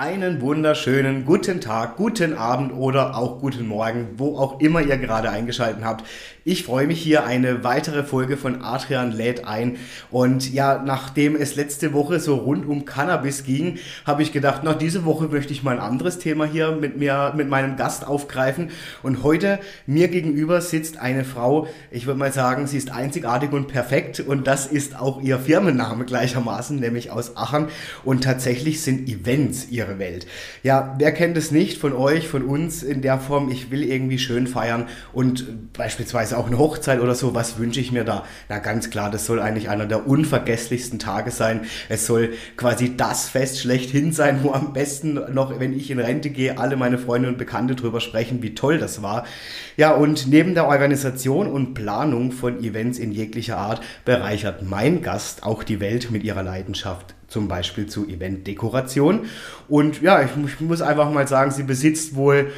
Einen wunderschönen guten Tag, guten Abend oder auch guten Morgen, wo auch immer ihr gerade eingeschaltet habt. Ich freue mich hier eine weitere Folge von Adrian lädt ein. Und ja, nachdem es letzte Woche so rund um Cannabis ging, habe ich gedacht, na, diese Woche möchte ich mal ein anderes Thema hier mit mir, mit meinem Gast aufgreifen. Und heute mir gegenüber sitzt eine Frau, ich würde mal sagen, sie ist einzigartig und perfekt. Und das ist auch ihr Firmenname gleichermaßen, nämlich aus Aachen. Und tatsächlich sind Events ihre Welt. Ja, wer kennt es nicht von euch, von uns in der Form, ich will irgendwie schön feiern und beispielsweise auch eine Hochzeit oder so, was wünsche ich mir da? Na ganz klar, das soll eigentlich einer der unvergesslichsten Tage sein. Es soll quasi das Fest schlechthin sein, wo am besten noch, wenn ich in Rente gehe, alle meine Freunde und Bekannte drüber sprechen, wie toll das war. Ja, und neben der Organisation und Planung von Events in jeglicher Art bereichert mein Gast auch die Welt mit ihrer Leidenschaft zum Beispiel zu Eventdekoration. Und ja, ich, ich muss einfach mal sagen, sie besitzt wohl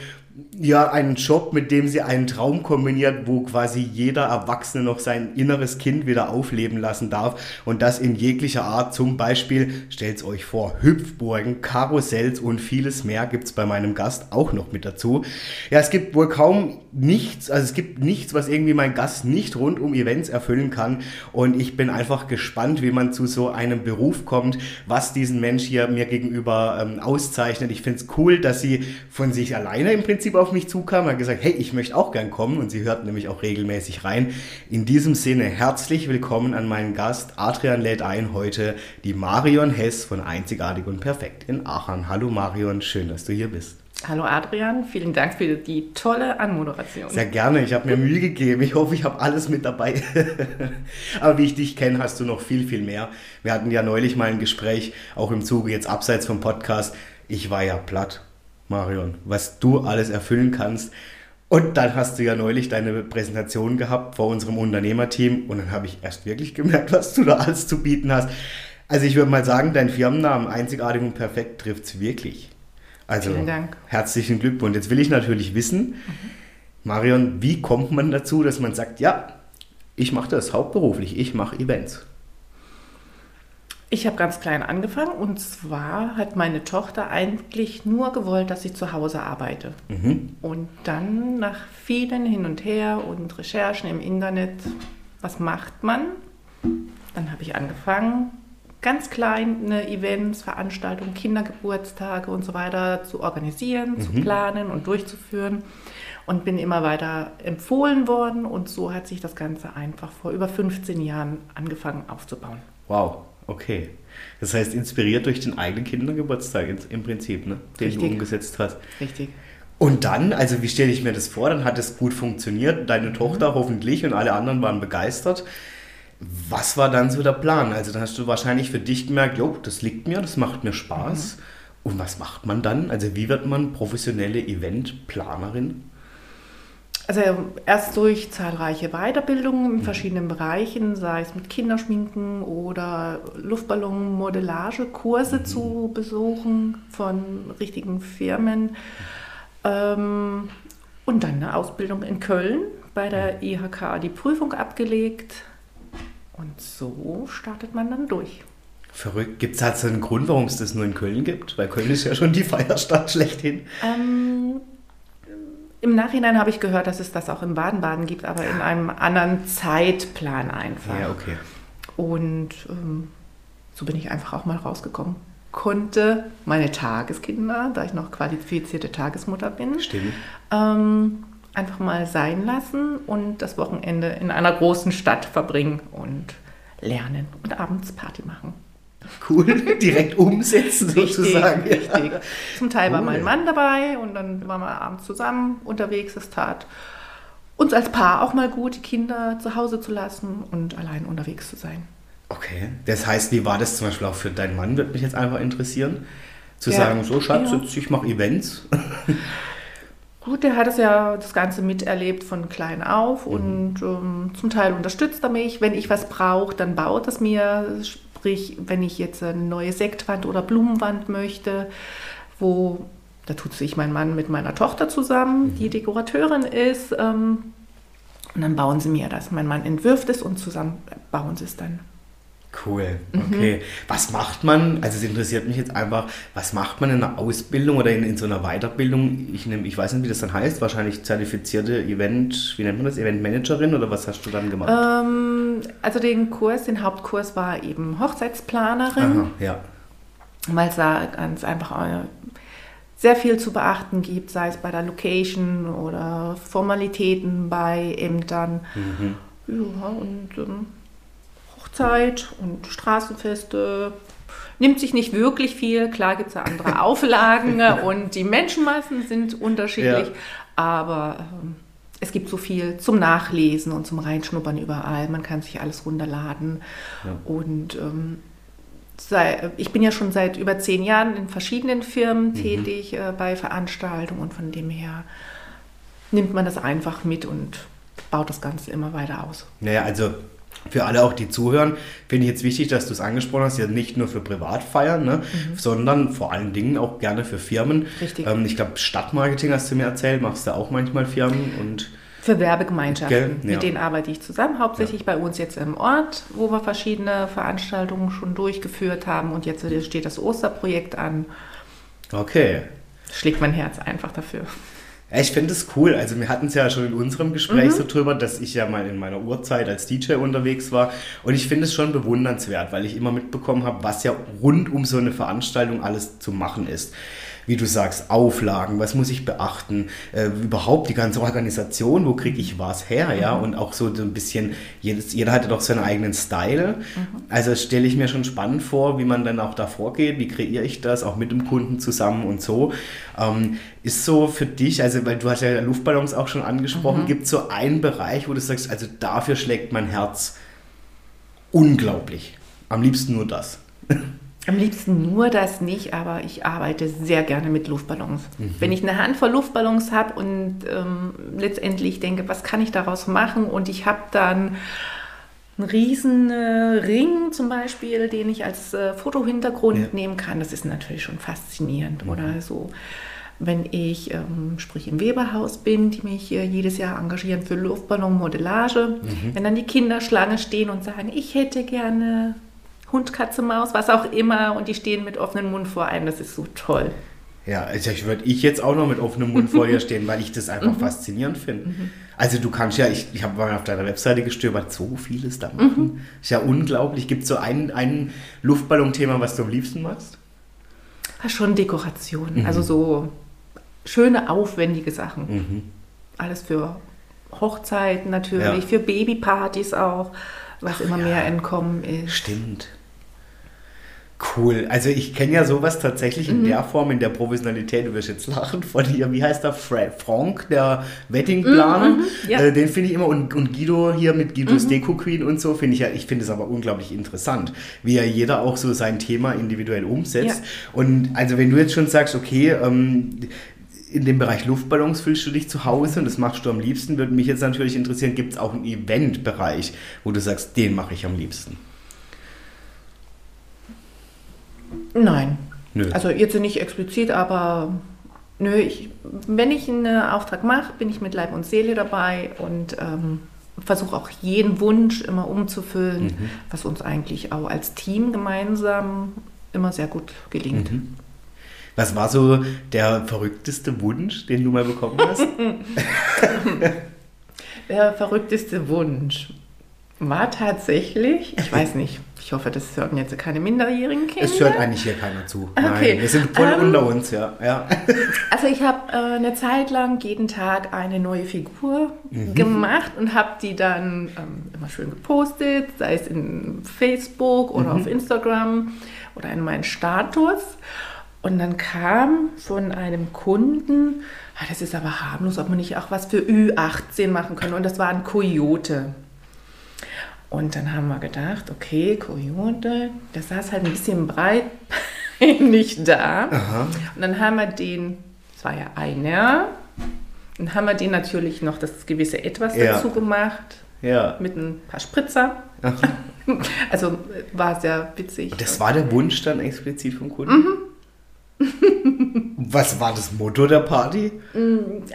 ja einen Job, mit dem sie einen Traum kombiniert, wo quasi jeder Erwachsene noch sein inneres Kind wieder aufleben lassen darf und das in jeglicher Art. Zum Beispiel, stellt euch vor, Hüpfburgen, Karussells und vieles mehr gibt es bei meinem Gast auch noch mit dazu. Ja, es gibt wohl kaum nichts, also es gibt nichts, was irgendwie mein Gast nicht rund um Events erfüllen kann und ich bin einfach gespannt, wie man zu so einem Beruf kommt, was diesen Mensch hier mir gegenüber ähm, auszeichnet. Ich finde es cool, dass sie von sich alleine im Prinzip auf mich zukam hat gesagt, hey, ich möchte auch gern kommen und sie hört nämlich auch regelmäßig rein. In diesem Sinne herzlich willkommen an meinen Gast. Adrian lädt ein heute die Marion Hess von Einzigartig und Perfekt in Aachen. Hallo Marion, schön, dass du hier bist. Hallo Adrian, vielen Dank für die tolle Anmoderation. Sehr gerne, ich habe mir Mühe gegeben. Ich hoffe, ich habe alles mit dabei. Aber wie ich dich kenne, hast du noch viel, viel mehr. Wir hatten ja neulich mal ein Gespräch, auch im Zuge jetzt abseits vom Podcast. Ich war ja platt Marion, was du alles erfüllen kannst. Und dann hast du ja neulich deine Präsentation gehabt vor unserem Unternehmerteam und dann habe ich erst wirklich gemerkt, was du da alles zu bieten hast. Also ich würde mal sagen, dein Firmennamen einzigartig und perfekt trifft es wirklich. Also Vielen Dank. herzlichen Glückwunsch. Jetzt will ich natürlich wissen, mhm. Marion, wie kommt man dazu, dass man sagt, ja, ich mache das hauptberuflich, ich mache Events. Ich habe ganz klein angefangen und zwar hat meine Tochter eigentlich nur gewollt, dass ich zu Hause arbeite. Mhm. Und dann nach vielen hin und her und Recherchen im Internet, was macht man? Dann habe ich angefangen, ganz kleine Events, Veranstaltungen, Kindergeburtstage und so weiter zu organisieren, mhm. zu planen und durchzuführen und bin immer weiter empfohlen worden und so hat sich das Ganze einfach vor über 15 Jahren angefangen aufzubauen. Wow. Okay. Das heißt, inspiriert durch den eigenen Kindergeburtstag im Prinzip, ne? den Richtig. du umgesetzt hast. Richtig. Und dann, also wie stelle ich mir das vor? Dann hat es gut funktioniert, deine mhm. Tochter hoffentlich und alle anderen waren begeistert. Was war dann so der Plan? Also dann hast du wahrscheinlich für dich gemerkt, jo, das liegt mir, das macht mir Spaß. Mhm. Und was macht man dann? Also wie wird man professionelle Eventplanerin? Also erst durch zahlreiche Weiterbildungen in mhm. verschiedenen Bereichen, sei es mit Kinderschminken oder Luftballonmodellage, Kurse mhm. zu besuchen von richtigen Firmen. Ähm, und dann eine Ausbildung in Köln bei der mhm. IHK die Prüfung abgelegt. Und so startet man dann durch. Verrückt. Gibt es halt einen Grund, warum es das nur in Köln gibt? Weil Köln ist ja schon die Feierstadt schlechthin. Ähm, im Nachhinein habe ich gehört, dass es das auch in Baden-Baden gibt, aber in einem anderen Zeitplan einfach. Ja, okay. Und ähm, so bin ich einfach auch mal rausgekommen. Konnte meine Tageskinder, da ich noch qualifizierte Tagesmutter bin, ähm, einfach mal sein lassen und das Wochenende in einer großen Stadt verbringen und lernen und abends Party machen. Cool, direkt umsetzen richtig, sozusagen. Richtig. Zum Teil cool. war mein Mann dabei und dann waren wir abends zusammen unterwegs. Es tat uns als Paar auch mal gut, die Kinder zu Hause zu lassen und allein unterwegs zu sein. Okay. Das heißt, wie war das zum Beispiel auch für deinen Mann, würde mich jetzt einfach interessieren. Zu Ja. sagen, so Schatz, Ja. ich mache Events. Gut, der hat es ja das Ganze miterlebt von klein auf und ähm, zum Teil unterstützt er mich. Wenn ich was brauche, dann baut es mir. Sprich, wenn ich jetzt eine neue Sektwand oder Blumenwand möchte, wo, da tut sich mein Mann mit meiner Tochter zusammen, die Dekorateurin ist. Ähm, und dann bauen sie mir das. Mein Mann entwirft es und zusammen bauen sie es dann. Cool, Mhm. okay. Was macht man, also es interessiert mich jetzt einfach, was macht man in einer Ausbildung oder in, in so einer Weiterbildung? Ich, nehm, ich weiß nicht, wie das dann heißt, wahrscheinlich zertifizierte Event, wie nennt man das, Eventmanagerin oder was hast du dann gemacht? Ähm, also den Kurs, den Hauptkurs war eben Hochzeitsplanerin. Aha, ja. weil es da ganz einfach äh, sehr viel zu beachten gibt, sei es bei der Location oder Formalitäten bei Ämtern. Ja, und ähm, Hochzeit und Straßenfeste. Nimmt sich nicht wirklich viel. Klar gibt es ja andere Auflagen und die Menschenmassen sind unterschiedlich, Ja. aber ähm, es gibt so viel zum Nachlesen und zum Reinschnuppern überall. Man kann sich alles runterladen. Ja. Und ähm, sei, ich bin ja schon seit über zehn Jahren in verschiedenen Firmen tätig äh, bei Veranstaltungen und von dem her nimmt man das einfach mit und baut das Ganze immer weiter aus. Naja, also für alle auch, die zuhören, finde ich jetzt wichtig, dass du es angesprochen hast, ja nicht nur für Privatfeiern, ne, sondern vor allen Dingen auch gerne für Firmen. Mhm. Richtig. Ähm, ich glaube, Stadtmarketing hast du mir erzählt, machst du auch manchmal Firmen und Für Werbegemeinschaften, Gell? Ja. mit denen arbeite ich zusammen, hauptsächlich bei uns jetzt im Ort, wo wir verschiedene Veranstaltungen schon durchgeführt haben und jetzt steht das Osterprojekt an. okay. Schlägt mein Herz einfach dafür. Ich finde es cool. Also wir hatten es ja schon in unserem Gespräch so drüber, dass ich ja mal in meiner Urzeit als DJ unterwegs war. Und ich finde es schon bewundernswert, weil ich immer mitbekommen habe, was ja rund um so eine Veranstaltung alles zu machen ist. Wie du sagst, Auflagen, was muss ich beachten, äh, überhaupt die ganze Organisation, wo kriege ich was her, ja, und auch so, ein bisschen, jedes, jeder hatte doch seinen eigenen Style. Also das stelle ich mir schon spannend vor, wie man dann auch da vorgeht, wie kreiere ich das, auch mit dem Kunden zusammen und so. Ähm, ist so für dich, also weil du hast ja Luftballons auch schon angesprochen, gibt es so einen Bereich, wo du sagst, also dafür schlägt mein Herz unglaublich. Am liebsten nur das. Am liebsten nur das nicht, aber ich arbeite sehr gerne mit Luftballons. Wenn ich eine Handvoll Luftballons habe und ähm, letztendlich denke, was kann ich daraus machen und ich habe dann einen riesen äh, Ring zum Beispiel, den ich als äh, Fotohintergrund Ja. nehmen kann, das ist natürlich schon faszinierend. Oder so, wenn ich, ähm, sprich im Weberhaus bin, die mich äh, jedes Jahr engagieren für Luftballonmodellage, wenn dann die Kinder Schlange stehen und sagen, ich hätte gerne Hund, Katze, Maus, was auch immer, und die stehen mit offenem Mund vor einem, das ist so toll. Ja, also ich würde ich jetzt auch noch mit offenem Mund vor dir stehen, weil ich das einfach faszinierend finde. Also du kannst ja, ich, ich habe mal auf deiner Webseite gestöbert, so vieles da machen. Ist ja unglaublich. Gibt es so ein, ein Luftballon-Thema, was du am liebsten machst? Ja, schon Dekoration, also so schöne, aufwendige Sachen. Alles für Hochzeiten natürlich, Ja. für Babypartys auch, was immer ja. mehr entkommen ist. Stimmt. Cool. Also ich kenne ja sowas tatsächlich Mhm. in der Form, in der Professionalität, du wirst jetzt lachen von hier, wie heißt der? Fra Frank, der Weddingplaner. Mhm, ja. Mhm. äh, den finde ich immer und, und Guido hier mit Guidos Deko Queen und so, finde ich ja, ich finde es aber unglaublich interessant, wie ja jeder auch so sein Thema individuell umsetzt. Ja. Und also wenn du jetzt schon sagst, okay, ähm, in dem Bereich Luftballons fühlst du dich zu Hause und das machst du am liebsten, würde mich jetzt natürlich interessieren, gibt es auch einen Eventbereich, wo du sagst, den mache ich am liebsten? Nein. Nö. Also jetzt nicht explizit, aber nö, ich, wenn ich einen Auftrag mache, bin ich mit Leib und Seele dabei und ähm, versuche auch jeden Wunsch immer umzufüllen, Mhm. was uns eigentlich auch als Team gemeinsam immer sehr gut gelingt. Mhm. Was war so der verrückteste Wunsch, den du mal bekommen hast? Der verrückteste Wunsch war tatsächlich, ich weiß nicht, ich hoffe, das hören jetzt keine minderjährigen Kinder. Es hört eigentlich hier keiner zu. Okay. Nein, wir sind voll Ähm, unter uns, ja. ja. Also ich habe äh, eine Zeit lang jeden Tag eine neue Figur gemacht und habe die dann ähm, immer schön gepostet, sei es in Facebook oder auf Instagram oder in meinen Status. Und dann kam von einem Kunden, ah, das ist aber harmlos, ob man nicht auch was für Ü18 machen könnte. Und das war ein Kojote. Und dann haben wir gedacht, okay, Coyote, der saß halt ein bisschen breit nicht da. Aha. Und dann haben wir den, das war ja einer, dann haben wir den natürlich noch das gewisse Etwas Ja. dazu gemacht, Ja. mit ein paar Spritzer. Also äh, war sehr witzig. Und das war der Wunsch dann explizit vom Kunden? Mhm. Was war das Motto der Party?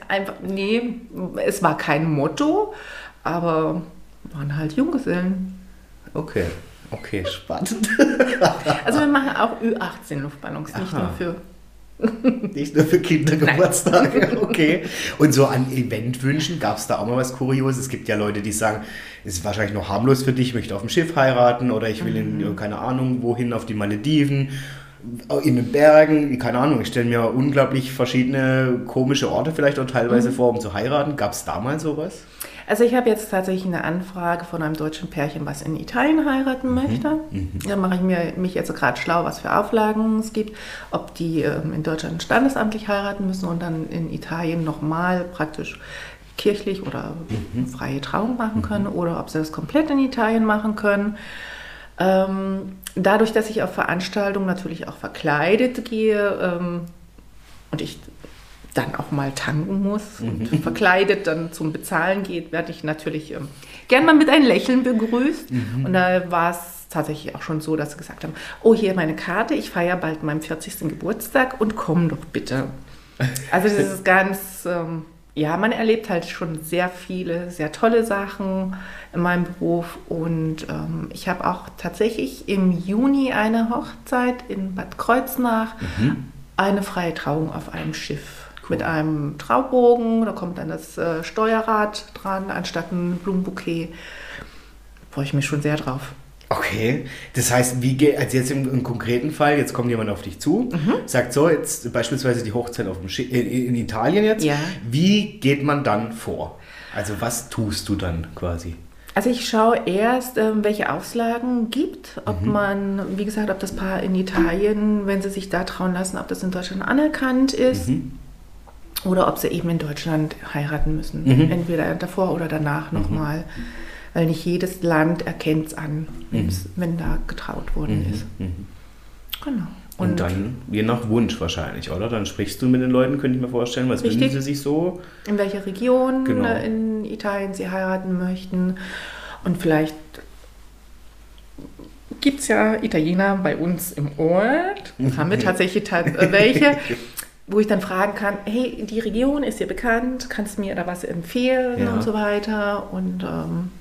Einfach, nee, es war kein Motto, aber waren halt Junggesellen. Okay, okay, spannend. Also wir machen auch Ü18 Luftballons, nicht Aha. nur für. Nicht nur für Kindergeburtstage, okay. Und so an Eventwünschen gab es da auch mal was Kurioses. Es gibt ja Leute, die sagen, es ist wahrscheinlich noch harmlos für dich, ich möchte auf dem Schiff heiraten oder ich will Mhm. in, keine Ahnung, wohin, auf die Malediven, in den Bergen, keine Ahnung. Ich stelle mir unglaublich verschiedene komische Orte vielleicht auch Mhm. teilweise vor, um zu heiraten. Gab es da mal sowas? Also ich habe jetzt tatsächlich eine Anfrage von einem deutschen Pärchen, was in Italien heiraten möchte. Da mache ich mir, mich jetzt gerade schlau, was für Auflagen es gibt, ob die ähm, in Deutschland standesamtlich heiraten müssen und dann in Italien nochmal praktisch kirchlich oder freie Trauung machen können oder ob sie das komplett in Italien machen können. Ähm, dadurch, dass ich auf Veranstaltungen natürlich auch verkleidet gehe ähm, und ich dann auch mal tanken muss und verkleidet dann zum Bezahlen geht, werde ich natürlich ähm, gern mal mit einem Lächeln begrüßt. Und da war es tatsächlich auch schon so, dass sie gesagt haben, oh, hier meine Karte, ich feiere bald meinen 40. Geburtstag und komm doch bitte. Also das ist ganz, ähm, ja, man erlebt halt schon sehr viele, sehr tolle Sachen in meinem Beruf und ähm, ich habe auch tatsächlich im Juni eine Hochzeit in Bad Kreuznach, eine freie Trauung auf einem Schiff mit einem Traubogen, da kommt dann das äh, Steuerrad dran, anstatt ein Blumenbouquet. Freue ich mich schon sehr drauf. Okay, das heißt, wie geht, also jetzt im, im konkreten Fall, jetzt kommt jemand auf dich zu, Mhm. sagt so, jetzt beispielsweise die Hochzeit auf dem Schi in, in Italien jetzt, Ja. wie geht man dann vor? Also was tust du dann quasi? Also ich schaue erst, ähm, welche Auflagen gibt, ob man, wie gesagt, ob das Paar in Italien, wenn sie sich da trauen lassen, ob das in Deutschland anerkannt ist oder ob sie eben in Deutschland heiraten müssen. Entweder davor oder danach nochmal. Weil nicht jedes Land erkennt es an, wenn's- wenn da getraut worden ist. Genau. Und, dann je nach Wunsch wahrscheinlich, oder? Dann sprichst du mit den Leuten, könnte ich mir vorstellen, was Richtig. wünschen sie sich so? in welcher Region Genau. in Italien sie heiraten möchten. Und vielleicht gibt es ja Italiener bei uns im Ort. Haben wir tatsächlich ta äh, welche, wo ich dann fragen kann, hey, die Region ist dir bekannt, kannst du mir da was empfehlen Ja. und so weiter. Und ähm,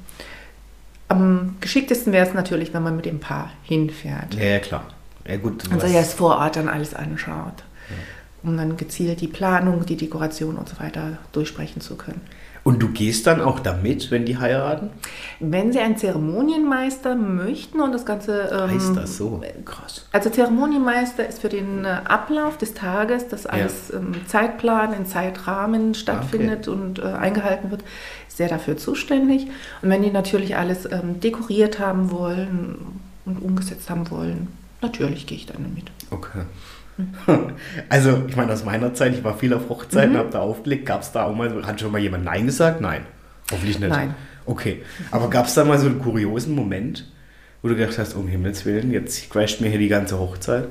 am geschicktesten wäre es natürlich, wenn man mit dem Paar hinfährt. Ja, ja klar. Ja gut. Und sich hast- erst vor Ort dann alles anschaut. Um dann gezielt die Planung, die Dekoration und so weiter durchsprechen zu können. Und du gehst dann auch damit, wenn die heiraten? Wenn Sie einen Zeremonienmeister möchten und das Ganze. Ähm, Heißt das so? Krass. Also Zeremonienmeister ist für den äh, Ablauf des Tages, dass alles im Zeitplan, in Zeitrahmen stattfindet und äh, eingehalten wird, sehr dafür zuständig. Und wenn die natürlich alles ähm, dekoriert haben wollen und umgesetzt haben wollen, natürlich gehe ich dann mit. Okay. Also, ich meine, aus meiner Zeit, ich war viel auf Hochzeiten, Mhm. habe da aufgelegt. Gab es da auch mal, hat schon mal jemand Nein gesagt? Nein. Hoffentlich nicht. Nein. Okay. Aber gab es da mal so einen kuriosen Moment, wo du gedacht hast, um Himmels Willen, jetzt crasht mir hier die ganze Hochzeit?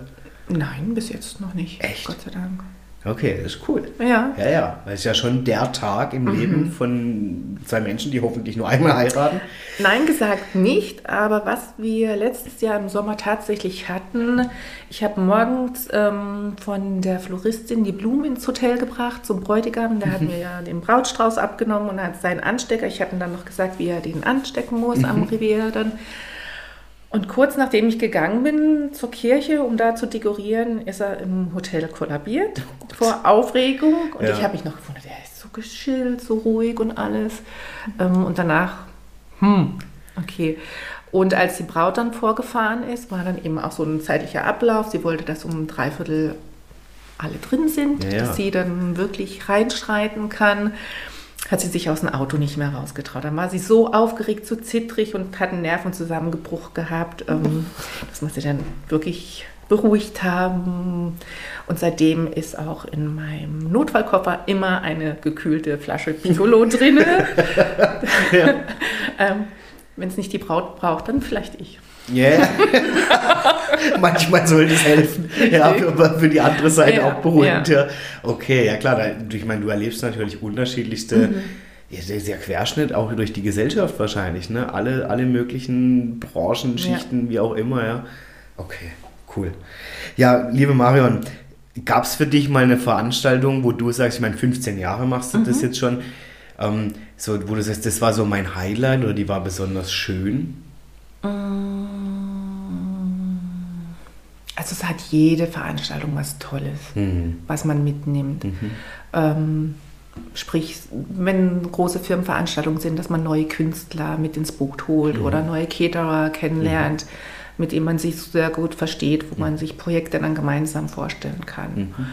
Nein, bis jetzt noch nicht. Echt? Gott sei Dank. Okay, das ist cool. Ja. Ja, ja, weil es ist ja schon der Tag im Mhm. Leben von zwei Menschen, die hoffentlich nur einmal heiraten. Nein gesagt nicht, aber was wir letztes Jahr im Sommer tatsächlich hatten, ich habe morgens ähm, von der Floristin die Blumen ins Hotel gebracht zum Bräutigam. Der hat mir ja den Brautstrauß abgenommen und hat seinen Anstecker. Ich habe ihm dann noch gesagt, wie er den anstecken muss am Revier dann. Und kurz nachdem ich gegangen bin zur Kirche, um da zu dekorieren, ist er im Hotel kollabiert vor Aufregung. Und Ja. ich habe mich noch gewundert, er ist so geschillt, so ruhig und alles. Ähm, und danach, hm, okay. Und als die Braut dann vorgefahren ist, war dann eben auch so ein zeitlicher Ablauf. Sie wollte, dass um dreiviertel alle drin sind, Ja, ja. dass sie dann wirklich reinschreiten kann hat sie sich aus dem Auto nicht mehr rausgetraut. Dann war sie so aufgeregt, so zittrig und hat einen Nervenzusammenbruch gehabt, ähm, dass wir sie dann wirklich beruhigt haben. Und seitdem ist auch in meinem Notfallkoffer immer eine gekühlte Flasche Piccolo drin. ähm, Wenn es nicht die Braut braucht, dann vielleicht ich. Ja, yeah. manchmal sollte es helfen. Ja, für, für die andere Seite ja, auch beruhigend. Ja. Okay, ja klar, ich meine, du erlebst natürlich unterschiedlichste, mhm. ja, der, Querschnitt auch durch die Gesellschaft wahrscheinlich, ne? Alle, alle möglichen Branchen, Schichten, ja. wie auch immer, ja. Okay, cool. Ja, liebe Marion, gab es für dich mal eine Veranstaltung, wo du sagst, ich meine, 15 Jahre machst du mhm. das jetzt schon, ähm, so, wo du sagst, das war so mein Highlight oder die war besonders schön? Also es hat jede Veranstaltung was Tolles, mhm. was man mitnimmt. Mhm. Ähm, sprich, wenn große Firmenveranstaltungen sind, dass man neue Künstler mit ins Boot holt mhm. oder neue Caterer kennenlernt, mhm. mit denen man sich sehr gut versteht, wo man mhm. sich Projekte dann gemeinsam vorstellen kann. Mhm.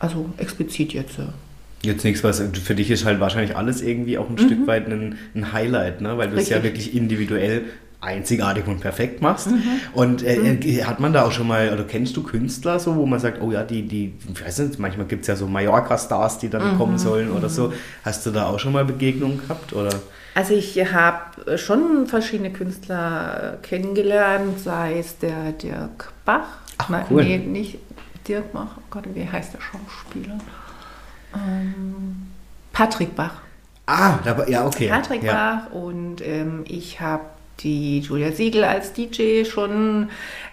Also explizit jetzt. Jetzt nichts, was für dich ist halt wahrscheinlich alles irgendwie auch ein mhm. Stück weit ein, ein, Highlight, ne? weil du es ja wirklich individuell einzigartig und perfekt machst. Mhm. Und äh, mhm. Äh, hat man da auch schon mal, oder kennst du Künstler so, wo man sagt, oh ja, die, die, ich weiß nicht, manchmal gibt es ja so Mallorca-Stars, die dann mhm. kommen sollen oder so. Mhm. Hast du da auch schon mal Begegnungen gehabt? Oder? Also ich habe schon verschiedene Künstler kennengelernt, sei es der Dirk Bach. Ach, cool. Nee, nicht Dirk Bach, oh Gott, wie heißt der Schauspieler? Ähm, Patrick Bach. Ah, ja, okay. Patrick ja. Bach und ähm, ich habe die Julia Siegel als DJ schon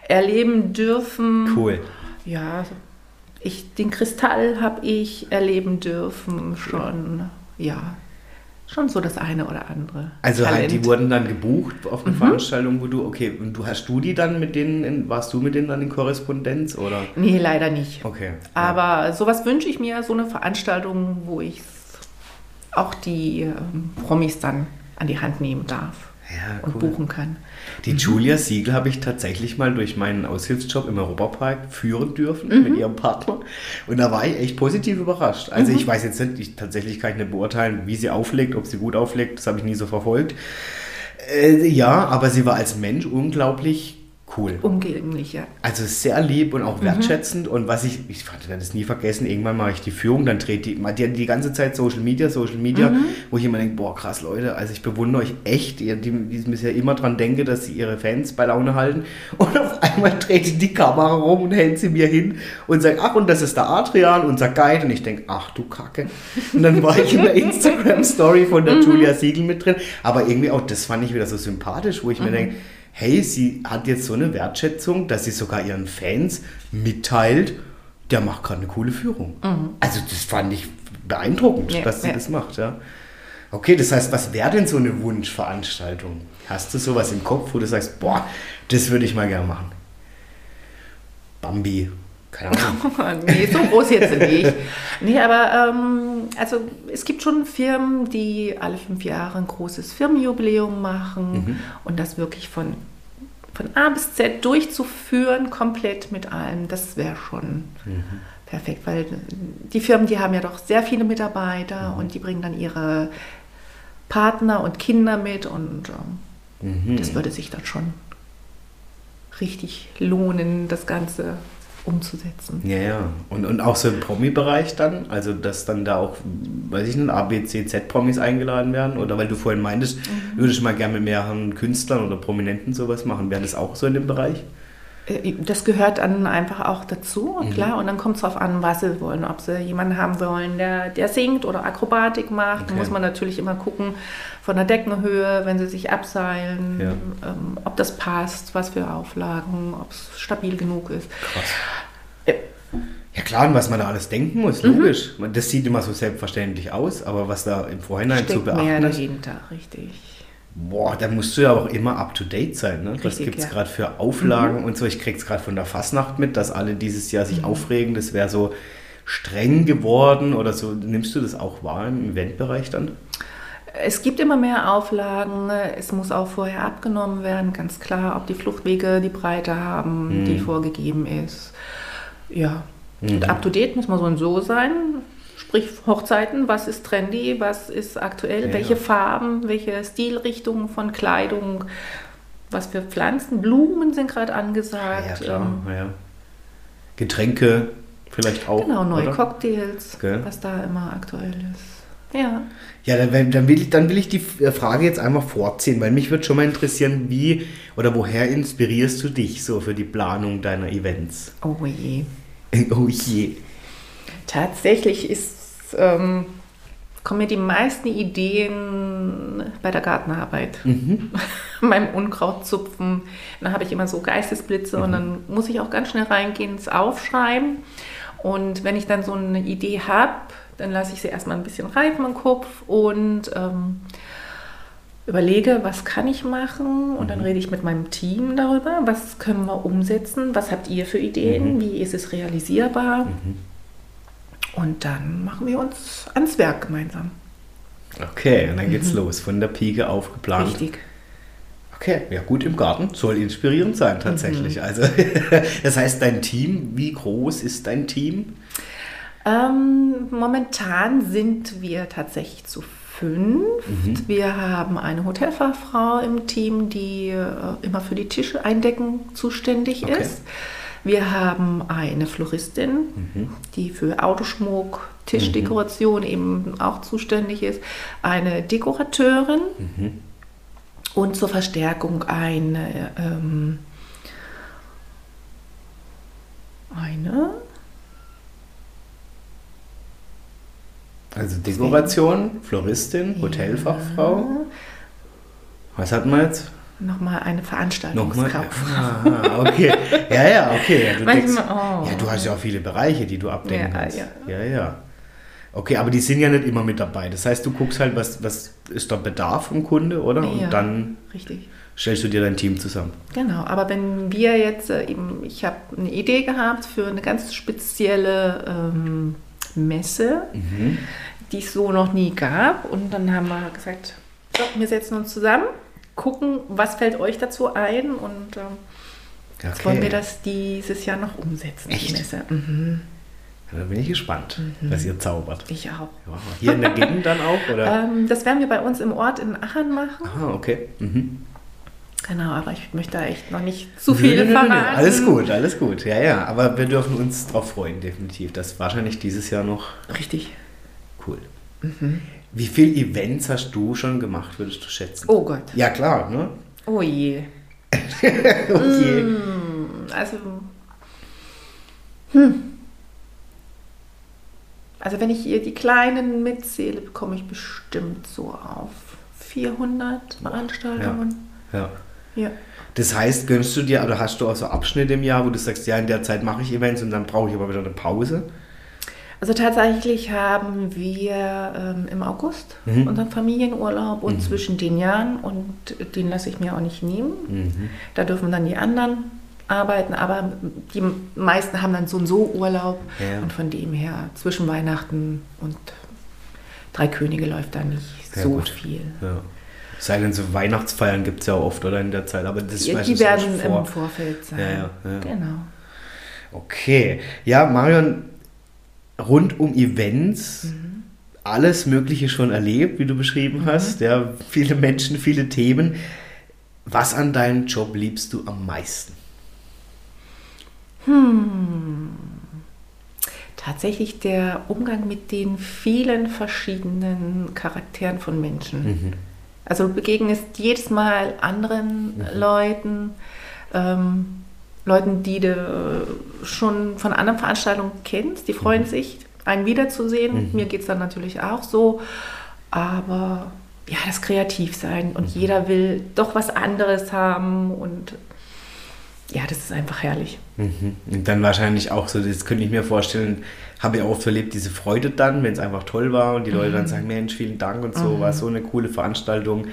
erleben dürfen. Cool. Ja, ich, den Kristall habe ich erleben dürfen schon. Ja, schon so das eine oder andere. Also halt, die wurden dann gebucht auf eine mhm. Veranstaltung, wo du, okay, und du hast du die dann mit denen, in, warst du mit denen dann in Korrespondenz oder? Nee, leider nicht. Okay. Aber ja. sowas wünsche ich mir, so eine Veranstaltung, wo ich auch die ähm, Promis dann an die Hand nehmen darf ja, und buchen kann. Die mhm. Julia Siegel habe ich tatsächlich mal durch meinen Aushilfsjob im Europapark führen dürfen mhm. mit ihrem Partner. Und da war ich echt positiv überrascht. Also mhm. ich weiß jetzt nicht, ich, tatsächlich kann ich nicht beurteilen, wie sie auflegt, ob sie gut auflegt, das habe ich nie so verfolgt. Äh, ja, aber sie war als Mensch unglaublich cool. Umgänglich, ja. Also sehr lieb und auch mhm. wertschätzend. Mhm. Und was ich, ich werde das nie vergessen, irgendwann mache ich die Führung, dann dreht die, die hat die ganze Zeit Social Media, Social Media, mhm. wo ich immer denke, boah, krass, Leute, also ich bewundere euch echt, die, die, die bisher immer dran denke, dass sie ihre Fans bei Laune halten. Und auf einmal dreht die Kamera rum und hält sie mir hin und sagt, ach, und das ist der Adrian, unser Guide. Und ich denke, ach du Kacke. Und dann war ich in der Instagram-Story von der mhm. Julia Siegel mit drin. Aber irgendwie auch, das fand ich wieder so sympathisch, wo ich mir mhm. denke, hey, sie hat jetzt so eine Wertschätzung, dass sie sogar ihren Fans mitteilt, der macht gerade eine coole Führung. Mhm. Also das fand ich beeindruckend, ja, dass sie ja. das macht, ja. Okay, das heißt, was wäre denn so eine Wunschveranstaltung? Hast du sowas im Kopf, wo du sagst, boah, das würde ich mal gerne machen? Bambi, keine Ahnung. nee, so groß jetzt nicht. Nee, aber ähm, also es gibt schon Firmen, die alle fünf Jahre ein großes Firmenjubiläum machen mhm. und das wirklich von, von A bis Z durchzuführen, komplett mit allem, das wäre schon mhm. perfekt, weil die Firmen, die haben ja doch sehr viele Mitarbeiter mhm. und die bringen dann ihre Partner und Kinder mit und ähm, das würde sich dann schon richtig lohnen, das Ganze umzusetzen. Ja, ja. Und, und auch so im Promi-Bereich dann? Also, dass dann da auch, weiß ich nicht, A, B, C, Z-Promis eingeladen werden? Oder weil du vorhin meintest, mhm. würde ich mal gerne mit mehreren Künstlern oder Prominenten sowas machen. Wäre das auch so in dem Bereich? Äh, das gehört dann einfach auch dazu, mhm. klar. Und dann kommt es darauf an, was sie wollen. Ob sie jemanden haben wollen, der, der singt oder Akrobatik macht. Okay. Da muss man natürlich immer gucken von der Deckenhöhe, wenn sie sich abseilen, ja. ähm, ob das passt, was für Auflagen, ob es stabil genug ist. Krass. Ja. ja klar, und was man da alles denken muss, mhm. logisch. Das sieht immer so selbstverständlich aus, aber was da im Vorhinein Steckt zu beachten mehr dahinter, richtig. Boah, da musst du ja auch immer up to date sein. Ne? Richtig, Was gibt es ja. gerade für Auflagen mhm. und so? Ich krieg's gerade von der Fastnacht mit, dass alle dieses Jahr sich mhm. aufregen. Das wäre so streng geworden oder so. Nimmst du das auch wahr im Eventbereich dann? Es gibt immer mehr Auflagen. Es muss auch vorher abgenommen werden, ganz klar, ob die Fluchtwege die Breite haben, mhm. die vorgegeben ist. Ja. Und mhm. up to date muss man so und so sein. Sprich Hochzeiten, was ist trendy, was ist aktuell, ja. welche Farben, welche Stilrichtungen von Kleidung, was für Pflanzen, Blumen sind gerade angesagt. Ja, klar. Ähm, ja. Getränke vielleicht auch. Genau, neue oder? Cocktails, okay. was da immer aktuell ist. Ja. Ja, dann, dann, will ich, dann will ich die äh, Frage jetzt einmal vorziehen, weil mich würde schon mal interessieren, wie oder woher inspirierst du dich so für die Planung deiner Events? Oh je. Oh je. Tatsächlich ist, ähm, kommen mir die meisten Ideen bei der Gartenarbeit. Mhm. Beim Unkrautzupfen. Dann habe ich immer so Geistesblitze und dann muss ich auch ganz schnell reingehen, ins Aufschreiben. Und wenn ich dann so eine Idee habe, dann lasse ich sie erstmal ein bisschen reifen im Kopf und ähm, überlege, was kann ich machen und dann rede ich mit meinem Team darüber, was können wir umsetzen, was habt ihr für Ideen, wie ist es realisierbar und dann machen wir uns ans Werk gemeinsam. Okay, und dann geht's los, von der Pike auf geplant. Richtig. Okay, ja gut im Garten, soll inspirierend sein tatsächlich. Also das heißt, dein Team, wie groß ist dein Team? Ähm, momentan sind wir tatsächlich zu fünf. Wir haben eine Hotelfachfrau im Team, die äh, immer für die Tische eindecken zuständig Okay. ist. Wir haben eine Floristin, die für Autoschmuck, Tischdekoration eben auch zuständig ist. Eine Dekorateurin und zur Verstärkung eine, ähm, eine Also Dekoration, Floristin, Hotelfachfrau. Was hatten wir jetzt? Nochmal eine Nochmal? Veranstaltungskauffrau. Ah, okay. Ja, ja, okay. Ja, du, Manchmal, deckst, oh. ja, du hast ja auch viele Bereiche, die du abdecken Ja, kannst. ja. ja, ja. Okay, aber die sind ja nicht immer mit dabei. Das heißt, du guckst halt, was, was ist der Bedarf vom Kunde, oder? Und Ja. dann Richtig. stellst du dir dein Team zusammen. Genau, aber wenn wir jetzt äh, eben, ich habe eine Idee gehabt für eine ganz spezielle ähm, Messe, Mhm. die es so noch nie gab. Und dann haben wir gesagt, so, wir setzen uns zusammen, gucken, was fällt euch dazu ein und ähm, jetzt wollen wir das dieses Jahr noch umsetzen, Echt? die Messe. Mhm. Ja, Da bin ich gespannt, was ihr zaubert. Ich auch. Ja, hier in der Gegend dann auch, oder? Ähm, das werden wir bei uns im Ort in Aachen machen. Ah, okay. Mhm. Genau, aber ich möchte da echt noch nicht zu viel nö, nö, nö. verraten. Alles gut, alles gut. Ja, ja. Aber wir dürfen uns drauf freuen, definitiv. Das ist wahrscheinlich dieses Jahr noch Richtig. cool. Wie viele Events hast du schon gemacht, würdest du schätzen? Oh Gott. Ja, klar, ne? Oh je. Okay. Also. Hm. Also wenn ich hier die kleinen mitzähle, bekomme ich bestimmt so auf 400 Veranstaltungen. Ja. Ja. Das heißt, gönnst du dir oder hast du auch so Abschnitte im Jahr, wo du sagst, ja, in der Zeit mache ich Events und dann brauche ich aber wieder eine Pause? Also tatsächlich haben wir ähm, im August Mhm. unseren Familienurlaub und zwischen den Jahren und den lasse ich mir auch nicht nehmen. Mhm. Da dürfen dann die anderen arbeiten, aber die meisten haben dann so und so Urlaub Ja. und von dem her zwischen Weihnachten und Drei Könige läuft da nicht Ja, so gut. viel. Ja. Sei denn so Weihnachtsfeiern gibt es ja oft, oder in der Zeit, aber das Die, die werden vor. im Vorfeld sein. Ja, ja, ja. Genau. Okay. Ja, Marion, rund um Events, alles Mögliche schon erlebt, wie du beschrieben hast. Ja, viele Menschen, viele Themen. Was an deinem Job liebst du am meisten? Tatsächlich der Umgang mit den vielen verschiedenen Charakteren von Menschen. Also du begegnest jedes Mal anderen Leuten, ähm, Leuten, die du schon von anderen Veranstaltungen kennst, die freuen sich, einen wiederzusehen. Mir geht es dann natürlich auch so. Aber ja, das Kreativsein und jeder will doch was anderes haben und ja, das ist einfach herrlich. Mhm. Und dann wahrscheinlich auch so, das könnte ich mir vorstellen, habe ich auch oft erlebt, diese Freude dann, wenn es einfach toll war und die Leute dann sagen, Mensch, vielen Dank und so, war so eine coole Veranstaltung.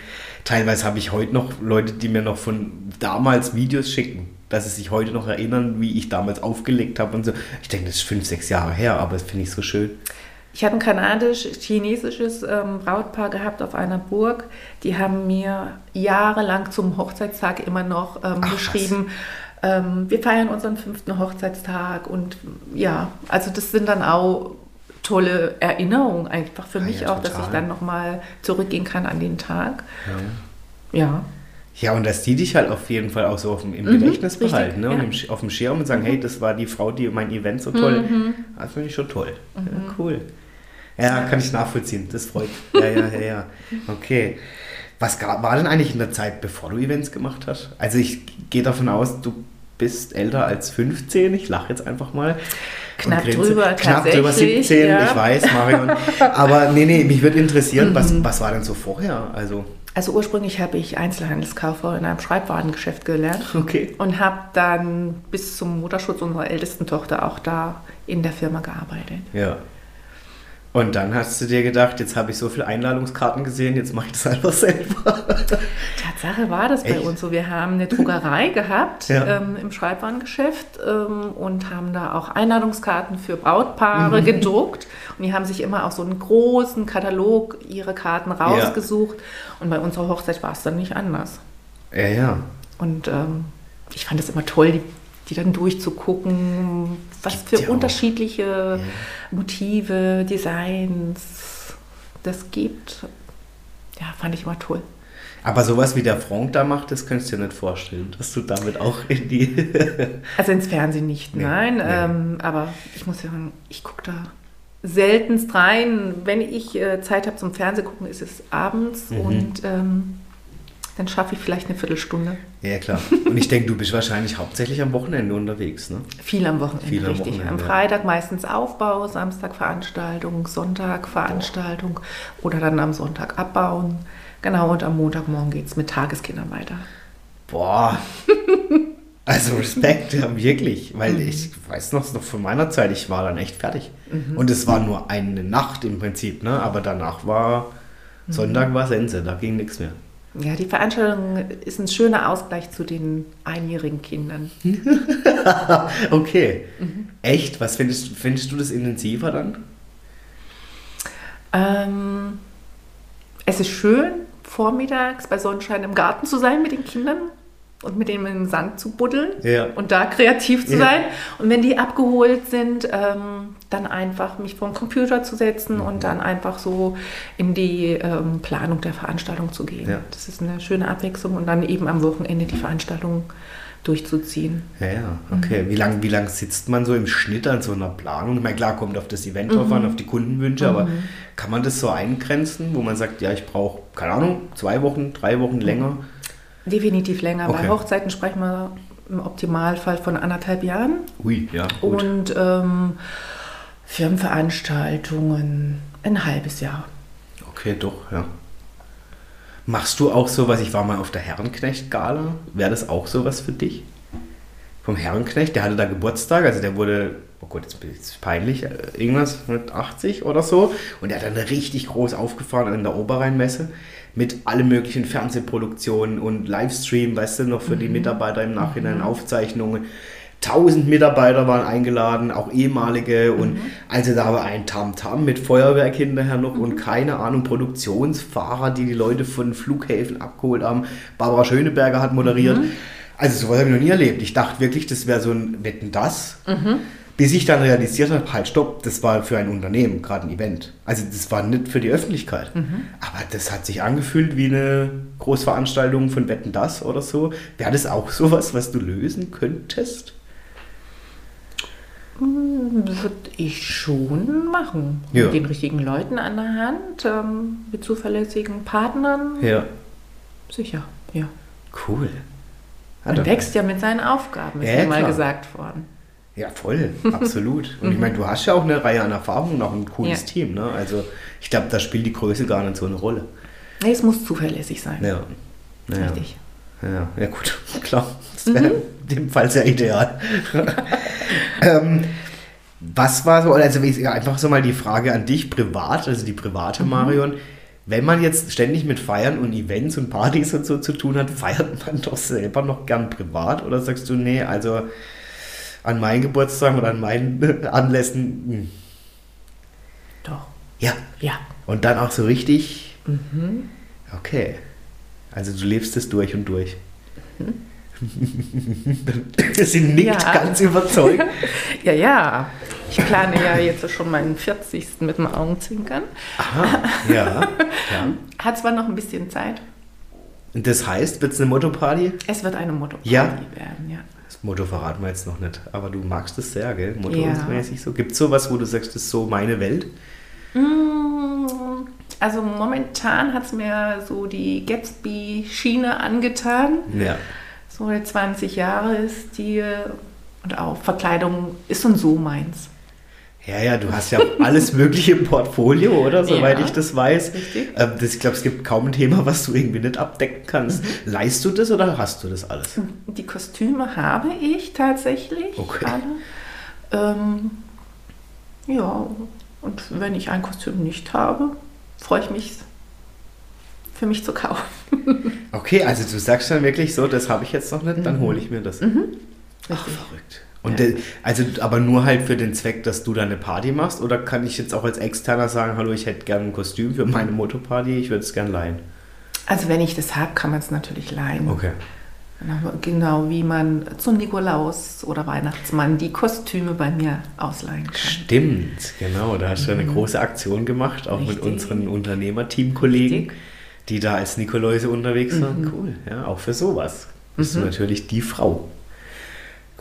Teilweise habe ich heute noch Leute, die mir noch von damals Videos schicken, dass sie sich heute noch erinnern, wie ich damals aufgelegt habe und so. Ich denke, das ist fünf, sechs Jahre her, aber das finde ich so schön. Ich habe ein kanadisch-chinesisches ähm, Brautpaar gehabt auf einer Burg. Die haben mir jahrelang zum Hochzeitstag immer noch ähm, Ach, geschrieben, ähm, wir feiern unseren fünften Hochzeitstag. Und ja, also das sind dann auch tolle Erinnerungen einfach für Ah, mich ja, auch, dass ich total. dann nochmal zurückgehen kann an den Tag. Ja. Ja, und dass die dich halt auf jeden Fall auch so auf dem, im Mhm, Gedächtnis richtig, behalten, ne? und ja. Sch- auf dem Schirm und sagen, hey, das war die Frau, die mein Event so toll. Das finde ich schon toll. Ja, cool. Ja, kann ich nachvollziehen. Das freut. Ja, ja, ja, ja. Okay. Was war denn eigentlich in der Zeit, bevor du Events gemacht hast? Also ich gehe davon aus, du bist älter als 15. Ich lache jetzt einfach mal. Knapp drüber, Knapp drüber 17, ja. ich weiß, Marion. Aber nee, nee, mich würde interessieren, was, mhm. was war denn so vorher? Also also ursprünglich habe ich Einzelhandelskauffrau in einem Schreibwarengeschäft gelernt okay. und habe dann bis zum Mutterschutz unserer ältesten Tochter auch da in der Firma gearbeitet. Ja. Und dann hast du dir gedacht, jetzt habe ich so viele Einladungskarten gesehen, jetzt mache ich das einfach selber. Tatsache war das Echt? bei uns so. Wir haben eine Druckerei gehabt ja. ähm, im Schreibwarengeschäft ähm, und haben da auch Einladungskarten für Brautpaare mhm. gedruckt. Und die haben sich immer auch so einen großen Katalog ihre Karten rausgesucht. Ja. Und bei unserer Hochzeit war es dann nicht anders. Ja, ja. Und ähm, ich fand es immer toll, die die dann durchzugucken, was für ja unterschiedliche ja. Motive, Designs das gibt. Ja, fand ich immer toll. Aber sowas wie der Frank da macht, das könntest du dir nicht vorstellen, dass du damit auch in die. also ins Fernsehen nicht, nee, nein. Nee. Ähm, aber ich muss sagen, ich gucke da seltenst rein. Wenn ich äh, Zeit habe zum Fernsehgucken, ist es abends mhm. und ähm, dann schaffe ich vielleicht eine Viertelstunde. Ja, klar. Und ich denke, du bist wahrscheinlich hauptsächlich am Wochenende unterwegs, ne? Viel am Wochenende, Viel am richtig. Wochenende. Am Freitag meistens Aufbau, Samstag Veranstaltung, Sonntag Veranstaltung Boah. oder dann am Sonntag abbauen. Genau, und am Montagmorgen geht es mit Tageskindern weiter. Boah. Also Respekt, ja, wirklich, weil mhm. ich weiß noch, noch von meiner Zeit, ich war dann echt fertig. Mhm. Und es war nur eine Nacht im Prinzip, ne? aber danach war, mhm. Sonntag war Sense, da ging nichts mehr. Ja, die Veranstaltung ist ein schöner Ausgleich zu den einjährigen Kindern. okay. Mhm. Echt? Was findest, findest du das intensiver dann? Ähm, es ist schön, vormittags bei Sonnenschein im Garten zu sein mit den Kindern und mit denen im Sand zu buddeln ja. und da kreativ zu ja. sein. Und wenn die abgeholt sind, ähm, dann einfach mich vor den Computer zu setzen mhm. und dann einfach so in die ähm, Planung der Veranstaltung zu gehen. Ja. Das ist eine schöne Abwechslung und dann eben am Wochenende die Veranstaltung durchzuziehen. Ja, ja, okay. Mhm. Wie lange wie lang sitzt man so im Schnitt an so einer Planung? Ich meine, klar, kommt auf das Event drauf mhm. an, auf die Kundenwünsche, mhm. aber kann man das so eingrenzen, wo man sagt, ja, ich brauche, keine Ahnung, zwei Wochen, drei Wochen länger? Definitiv länger. Okay. Bei Hochzeiten sprechen wir im Optimalfall von anderthalb Jahren. Ui, ja. Gut. Und ähm, Firmenveranstaltungen ein halbes Jahr. Okay, doch, ja. Machst du auch sowas? Ich war mal auf der Herrenknecht-Gala. Wäre das auch sowas für dich? Vom Herrenknecht, der hatte da Geburtstag, also der wurde, oh Gott, jetzt bin ich peinlich, äh, irgendwas mit 80 oder so. Und der hat dann richtig groß aufgefahren in der Oberrheinmesse mit allen möglichen Fernsehproduktionen und Livestream, weißt du, noch für mhm. die Mitarbeiter im Nachhinein, mhm. Aufzeichnungen. Tausend Mitarbeiter waren eingeladen, auch ehemalige. Mhm. Und also da war ein Tamtam mit Feuerwerk hinterher noch mhm. und keine Ahnung, Produktionsfahrer, die die Leute von Flughäfen abgeholt haben. Barbara Schöneberger hat moderiert. Mhm. Also sowas habe ich noch nie erlebt. Ich dachte wirklich, das wäre so ein Wetten das. Mhm. Bis ich dann realisiert habe, halt stopp, das war für ein Unternehmen, gerade ein Event. Also das war nicht für die Öffentlichkeit. Mhm. Aber das hat sich angefühlt wie eine Großveranstaltung von Wetten das oder so. Wäre das auch sowas, was du lösen könntest? Würde ich schon machen. Ja. Mit den richtigen Leuten an der Hand, ähm, mit zuverlässigen Partnern. Ja. Sicher, ja. Cool. Man wächst ja mit seinen Aufgaben, ist ja, mir mal gesagt worden. Ja, voll, absolut. Und ich meine, du hast ja auch eine Reihe an Erfahrungen und auch ein cooles ja. Team. Ne? Also ich glaube, da spielt die Größe gar nicht so eine Rolle. Nee, es muss zuverlässig sein. Ja. ja. Richtig. Ja, ja gut, klar. Das wäre mhm. in dem Fall sehr ideal. ähm, was war so, also einfach so mal die Frage an dich privat, also die private mhm. Marion. Wenn man jetzt ständig mit Feiern und Events und Partys und so zu tun hat, feiert man doch selber noch gern privat? Oder sagst du, nee, also an meinen Geburtstagen oder an meinen Anlässen. Mh. Hm. Doch. Ja. Ja. Und dann auch so richtig. Mhm. Okay. Also du lebst es durch und durch. Mhm. Sie nickt ja. ganz überzeugt. ja, ja. Ich plane ja jetzt schon meinen 40. mit dem Augenzwinkern. Aha, ja. ja. Hat zwar noch ein bisschen Zeit. Das heißt, wird es eine Motto-Party? Es wird eine Motto-Party ja. werden, ja. Motto verraten wir jetzt noch nicht, aber du magst es sehr, gell? Motto ja. so. Gibt es sowas, wo du sagst, das ist so meine Welt? Mm, Also momentan hat es mir so die Gatsby-Schiene angetan. Ja. So 20 Jahre Stil und auch Verkleidung ist und so meins. Ja, ja, du hast ja alles mögliche im Portfolio, oder? Soweit Ja. ich das weiß. Richtig. Ähm, das, ich glaube, es gibt kaum ein Thema, was du irgendwie nicht abdecken kannst. Mhm. Leist du das oder hast du das alles? Die Kostüme habe ich tatsächlich Okay. alle. Ähm, ja, und wenn ich ein Kostüm nicht habe, freue ich mich, für mich zu kaufen. Okay, also du sagst dann wirklich so, das habe ich jetzt noch nicht, dann hole ich mir das. Ach, Mhm. Richtig. verrückt. Und Ja. der, also, aber nur halt für den Zweck, dass du da eine Party machst? Oder kann ich jetzt auch als Externer sagen, hallo, ich hätte gerne ein Kostüm für meine Motoparty, ich würde es gerne leihen? Also wenn ich das habe, kann man es natürlich leihen. Okay. Genau, Genau wie man zu Nikolaus oder Weihnachtsmann die Kostüme bei mir ausleihen kann. Stimmt, genau. Da hast du eine große Aktion gemacht, auch mit Mhm. Richtig. unseren Unternehmerteam-Kollegen, die da als Nikoläuse unterwegs waren. Mhm. Cool, ja, auch für sowas. Bist du natürlich die Frau.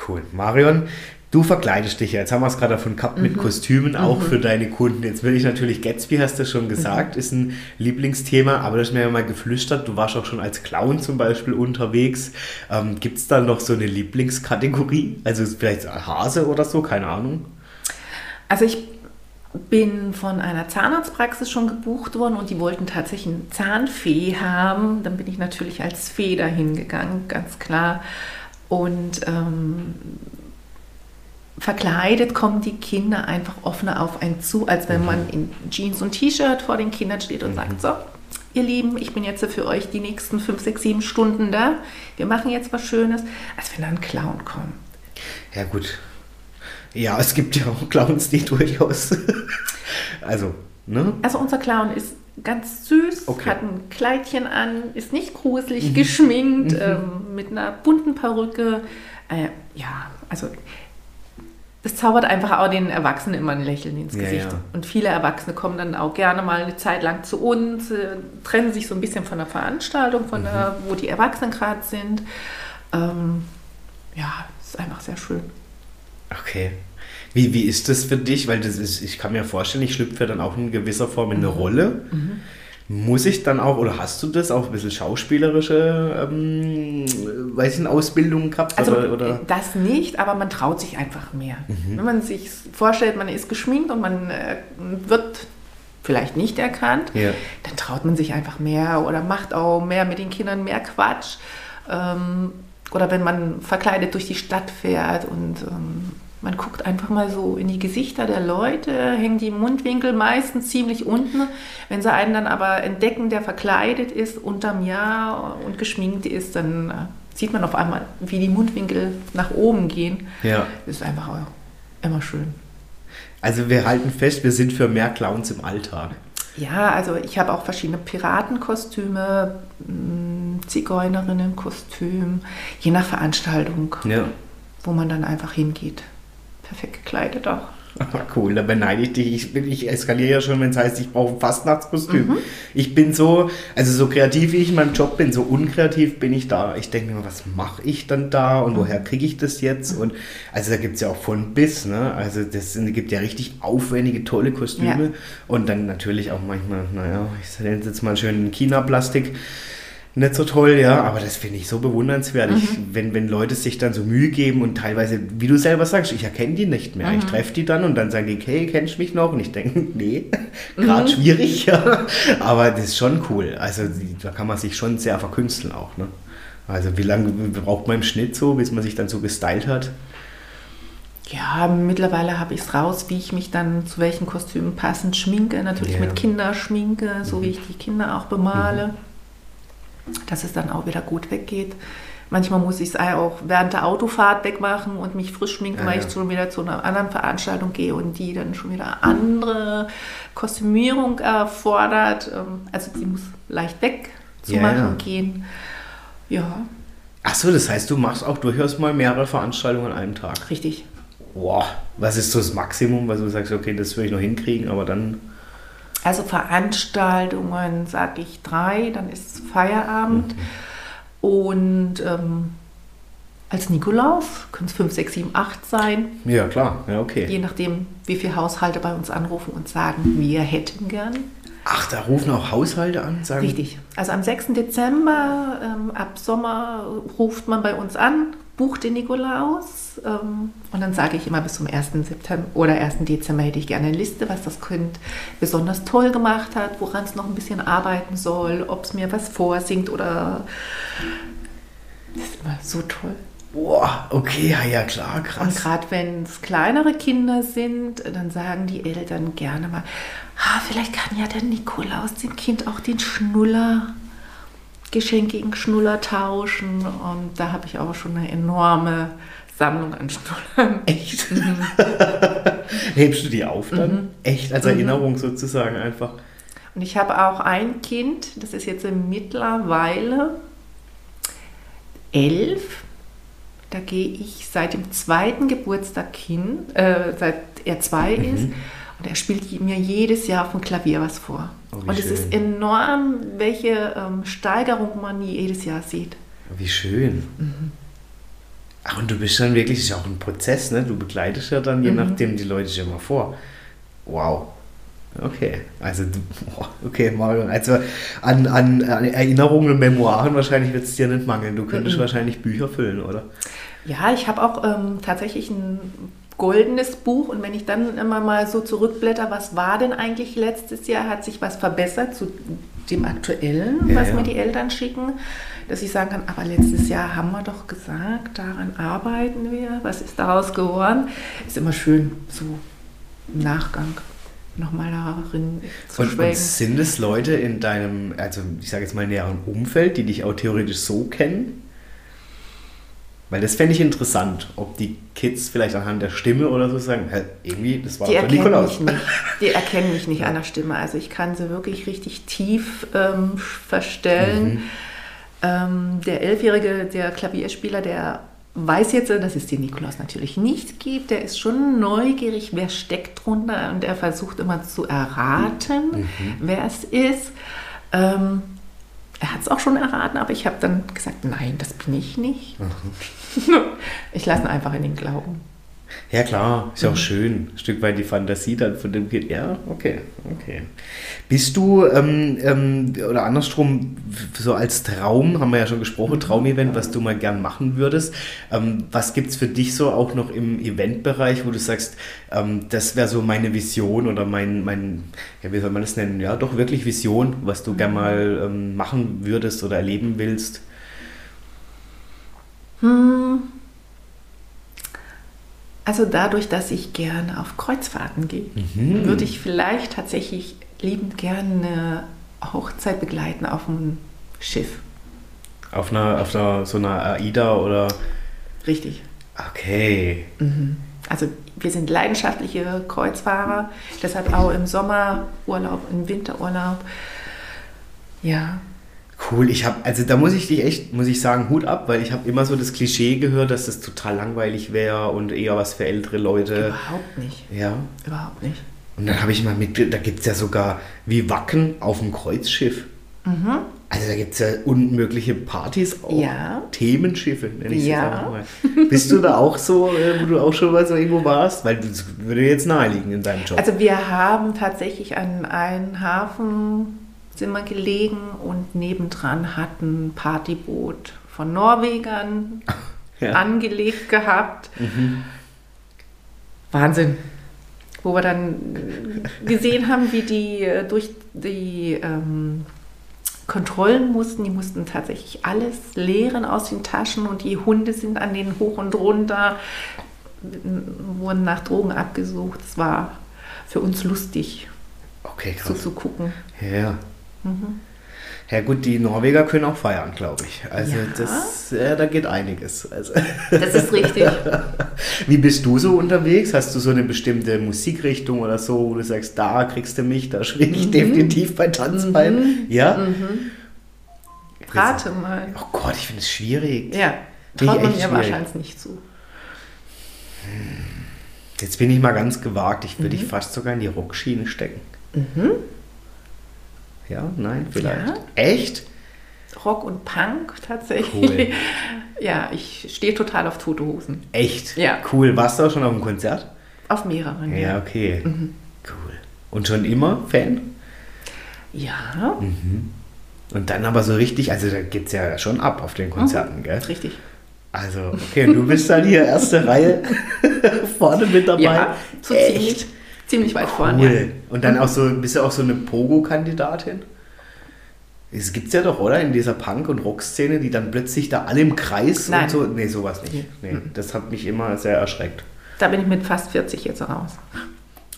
Cool. Marion, du verkleidest dich ja. Jetzt haben wir es gerade davon gehabt Mhm. mit Kostümen, auch für deine Kunden. Jetzt will ich natürlich, Gatsby hast du schon gesagt, ist ein Lieblingsthema, aber du hast mir ja mal geflüstert, du warst auch schon als Clown zum Beispiel unterwegs. Ähm, Gibt es da noch so eine Lieblingskategorie? Also vielleicht Hase oder so, keine Ahnung. Also ich bin von einer Zahnarztpraxis schon gebucht worden und die wollten tatsächlich eine Zahnfee haben. Dann bin ich natürlich als Fee dahin gegangen, ganz klar. Und ähm, verkleidet kommen die Kinder einfach offener auf einen zu, als wenn man in Jeans und T-Shirt vor den Kindern steht und sagt, so, ihr Lieben, ich bin jetzt für euch die nächsten fünf, sechs, sieben Stunden da. Wir machen jetzt was Schönes, als wenn da ein Clown kommt. Ja, gut. Ja, es gibt ja auch Clowns, die durchaus. also, ne? Also unser Clown ist ganz süß, Okay. hat ein Kleidchen an, ist nicht gruselig geschminkt, ähm, mit einer bunten Perücke. Äh, ja, also es zaubert einfach auch den Erwachsenen immer ein Lächeln ins Gesicht. ja. Und viele Erwachsene kommen dann auch gerne mal eine Zeit lang zu uns, äh, trennen sich so ein bisschen von der Veranstaltung, von der, wo die Erwachsenen gerade sind. Ähm, ja, ist einfach sehr schön. Okay. Wie, wie ist das für dich? Weil das ist, ich kann mir vorstellen, ich schlüpfe dann auch in gewisser Form in eine Rolle. Muss ich dann auch, oder hast du das auch ein bisschen schauspielerische, ähm, weiß ich, Ausbildung gehabt? Also oder, oder? das nicht, aber man traut sich einfach mehr. Wenn man sich vorstellt, man ist geschminkt und man äh, wird vielleicht nicht erkannt, Ja. dann traut man sich einfach mehr oder macht auch mehr mit den Kindern, mehr Quatsch. Ähm, oder wenn man verkleidet durch die Stadt fährt und ähm, man guckt einfach mal so in die Gesichter der Leute, hängen die Mundwinkel meistens ziemlich unten. Wenn sie einen dann aber entdecken, der verkleidet ist, unterm Jahr und geschminkt ist, dann äh, sieht man auf einmal, wie die Mundwinkel nach oben gehen. Ja. Das ist einfach auch immer schön. Also wir halten fest, wir sind für mehr Clowns im Alltag. Ja, also ich habe auch verschiedene Piratenkostüme, mh, Zigeunerinnenkostüm, je nach Veranstaltung, Ja. wo man dann einfach hingeht. Perfekt gekleidet auch. Cool, da beneide ich dich. Ich, bin, ich eskaliere ja schon, wenn es heißt, ich brauche ein Fastnachtskostüm. Ich bin so, also so kreativ wie ich in meinem Job bin, so unkreativ bin ich da. Ich denke mir, was mache ich dann da und woher kriege ich das jetzt? Und also da gibt es ja auch von bis, ne? Also das sind, gibt ja richtig aufwendige, tolle Kostüme. Ja. Und dann natürlich auch manchmal, naja, ich nenne es jetzt mal schön China-Plastik. Nicht so toll, ja, aber das finde ich so bewundernswert, ich, wenn, wenn Leute sich dann so Mühe geben und teilweise, wie du selber sagst, ich erkenne die nicht mehr. Ich treffe die dann und dann sagen die, hey, kennst du mich noch? Und ich denke, nee, gerade schwierig, ja. Aber das ist schon cool. Also da kann man sich schon sehr verkünsteln auch, ne? Also wie lange braucht man im Schnitt so, bis man sich dann so gestylt hat? Ja, mittlerweile habe ich es raus, wie ich mich dann zu welchen Kostümen passend schminke. Natürlich Ja. mit Kinderschminke, so wie ich die Kinder auch bemale. Dass es dann auch wieder gut weggeht. Manchmal muss ich es auch während der Autofahrt wegmachen und mich frisch schminken, Ja, weil ja. ich schon wieder zu einer anderen Veranstaltung gehe und die dann schon wieder andere Kostümierung erfordert. Ähm, Also die muss leicht weg zu Ja, machen gehen. Ja, Ach so, das heißt, du machst auch durchaus mal mehrere Veranstaltungen an einem Tag. richtig. Boah, was ist so das Maximum, was du sagst, okay, das will ich noch hinkriegen, aber dann... Also Veranstaltungen, sage ich drei, dann ist Feierabend. Und ähm, als Nikolaus. Können es 5, 6, 7, 8 sein. Ja, klar. Ja, okay. Je nachdem, wie viele Haushalte bei uns anrufen und sagen, wir hätten gern. Ach, da rufen auch Haushalte an? Sagen Richtig. Also am 6. Dezember, ähm, ab Sommer, ruft man bei uns an, bucht den Nikolaus. Ähm, und dann sage ich immer bis zum 1. September oder 1. Dezember hätte ich gerne eine Liste, was das Kind besonders toll gemacht hat, woran es noch ein bisschen arbeiten soll, ob es mir was vorsingt oder. Das ist immer so toll. Boah, okay, ja, ja klar, Und krass. gerade wenn es kleinere Kinder sind, dann sagen die Eltern gerne mal, ah, vielleicht kann ja der Nikolaus dem Kind auch den Schnuller, geschenkigen Schnuller tauschen. Und da habe ich auch schon eine enorme Sammlung an Schnullern. Echt? Hebst du die auf dann? Echt? Als Erinnerung sozusagen einfach. Und ich habe auch ein Kind, das ist jetzt mittlerweile elf. Da gehe ich seit dem zweiten Geburtstag hin, äh, seit er zwei Mhm. ist. Und er spielt mir jedes Jahr auf dem Klavier was vor. Oh, und es ist schön. enorm, welche ähm, Steigerung man jedes Jahr sieht. Wie schön. Ach, und du bist dann wirklich, das ist ja auch ein Prozess, ne? Du begleitest ja dann, je nachdem, die Leute sich immer vor. Wow. Okay, also, okay, Marion, also an, an, an Erinnerungen und Memoiren wahrscheinlich wird es dir nicht mangeln. Du könntest wahrscheinlich Bücher füllen, oder? Ja, ich habe auch ähm, tatsächlich ein goldenes Buch und wenn ich dann immer mal so zurückblätter, was war denn eigentlich letztes Jahr, hat sich was verbessert zu dem aktuellen, Ja, was ja. mir die Eltern schicken, dass ich sagen kann, aber letztes Jahr haben wir doch gesagt, daran arbeiten wir, was ist daraus geworden? Ist immer schön, so im Nachgang nochmal darin zu Und, und sind es Leute in deinem, also ich sage jetzt mal näheren Umfeld, die dich auch theoretisch so kennen? Weil das fände ich interessant, ob die Kids vielleicht anhand der Stimme oder so sagen, hä, irgendwie, das war Die doch Nikolaus. mich nicht. Die erkennen mich nicht an der Stimme. Also ich kann sie wirklich richtig tief ähm, verstellen. Ähm, der Elfjährige, der Klavierspieler, der weiß jetzt, dass es den Nikolaus natürlich nicht gibt. Der ist schon neugierig, wer steckt drunter und er versucht immer zu erraten, wer es ist. Ähm, er hat es auch schon erraten, aber ich habe dann gesagt, nein, das bin ich nicht. ich lasse ihn einfach in den Glauben. Ja klar, ist ja Mhm. auch schön. Ein Stück weit die Fantasie dann von dem Kind. Ja, okay, okay. Bist du, ähm, ähm, oder andersrum, so als Traum, haben wir ja schon gesprochen, Traumevent, was du mal gern machen würdest. Ähm, was gibt es für dich so auch noch im Eventbereich, wo du sagst, ähm, das wäre so meine Vision oder mein, mein, ja, wie soll man das nennen? Ja, doch wirklich Vision, was du gern mal ähm, machen würdest oder erleben willst. Hm. Also dadurch, dass ich gerne auf Kreuzfahrten gehe, Mhm. würde ich vielleicht tatsächlich liebend gerne eine Hochzeit begleiten auf einem Schiff. Auf einer, auf einer, so einer AIDA oder, Richtig. okay. Also wir sind leidenschaftliche Kreuzfahrer, deshalb auch im Sommerurlaub, im Winterurlaub. Ja, Cool, ich habe, also da muss ich dich echt, muss ich sagen, Hut ab, weil ich habe immer so das Klischee gehört, dass das total langweilig wäre und eher was für ältere Leute. überhaupt nicht. Ja. Überhaupt nicht. Und dann habe ich mal mit, da gibt es ja sogar wie Wacken auf dem Kreuzschiff. Also da gibt es ja unmögliche Partys auch. Ja. Themenschiffe, nenne ich Ja. einfach mal. Bist du da auch so, äh, wo du auch schon mal so irgendwo warst? Weil das würde jetzt naheliegen in deinem Job. Also wir haben tatsächlich an einem Hafen sind wir gelegen und nebendran hat ein Partyboot von Norwegern Ja. angelegt gehabt. Wahnsinn. Wo wir dann gesehen haben, wie die äh, durch die ähm, Kontrollen mussten. Die mussten tatsächlich alles leeren aus den Taschen und die Hunde sind an denen hoch und runter, wurden nach Drogen abgesucht. Es war für uns lustig okay, so krass. zu gucken. Ja. Ja gut, die Norweger können auch feiern, glaube ich. Also Ja. das, ja, da geht einiges. Also, Das ist richtig. wie bist du so unterwegs? Hast du so eine bestimmte Musikrichtung oder so, wo du sagst, da kriegst du mich, da schwinge Mhm. ich definitiv bei Tanzbein? Ja? Rate mal. Oh Gott, ich finde es schwierig. Ja, traut man mir schwierig. wahrscheinlich nicht zu. Jetzt bin ich mal ganz gewagt. Ich Mhm. würde dich fast sogar in die Rockschiene stecken. Ja, nein, vielleicht. Ja. Echt? Rock und Punk tatsächlich. Cool. Ja, ich stehe total auf tote Hosen. Echt? Ja. Cool. Warst du auch schon auf einem Konzert? Auf mehreren. Ja, okay. Mhm. Cool. Und schon immer Fan? Ja. Mhm. Und dann aber so richtig, also da geht es ja schon ab auf den Konzerten, mhm. gell? Richtig. Also, okay, und du bist dann hier erste Reihe vorne mit dabei. Ja, so ziemlich, ziemlich weit cool. vorne. Und dann auch so, bist du auch so eine Pogo-Kandidatin? Es gibt es ja doch, oder? In dieser Punk- und Rock-Szene, die dann plötzlich da alle im Kreis Nein. und so. Nee, sowas nicht. Nee, das hat mich immer sehr erschreckt. Da bin ich mit fast 40 jetzt raus.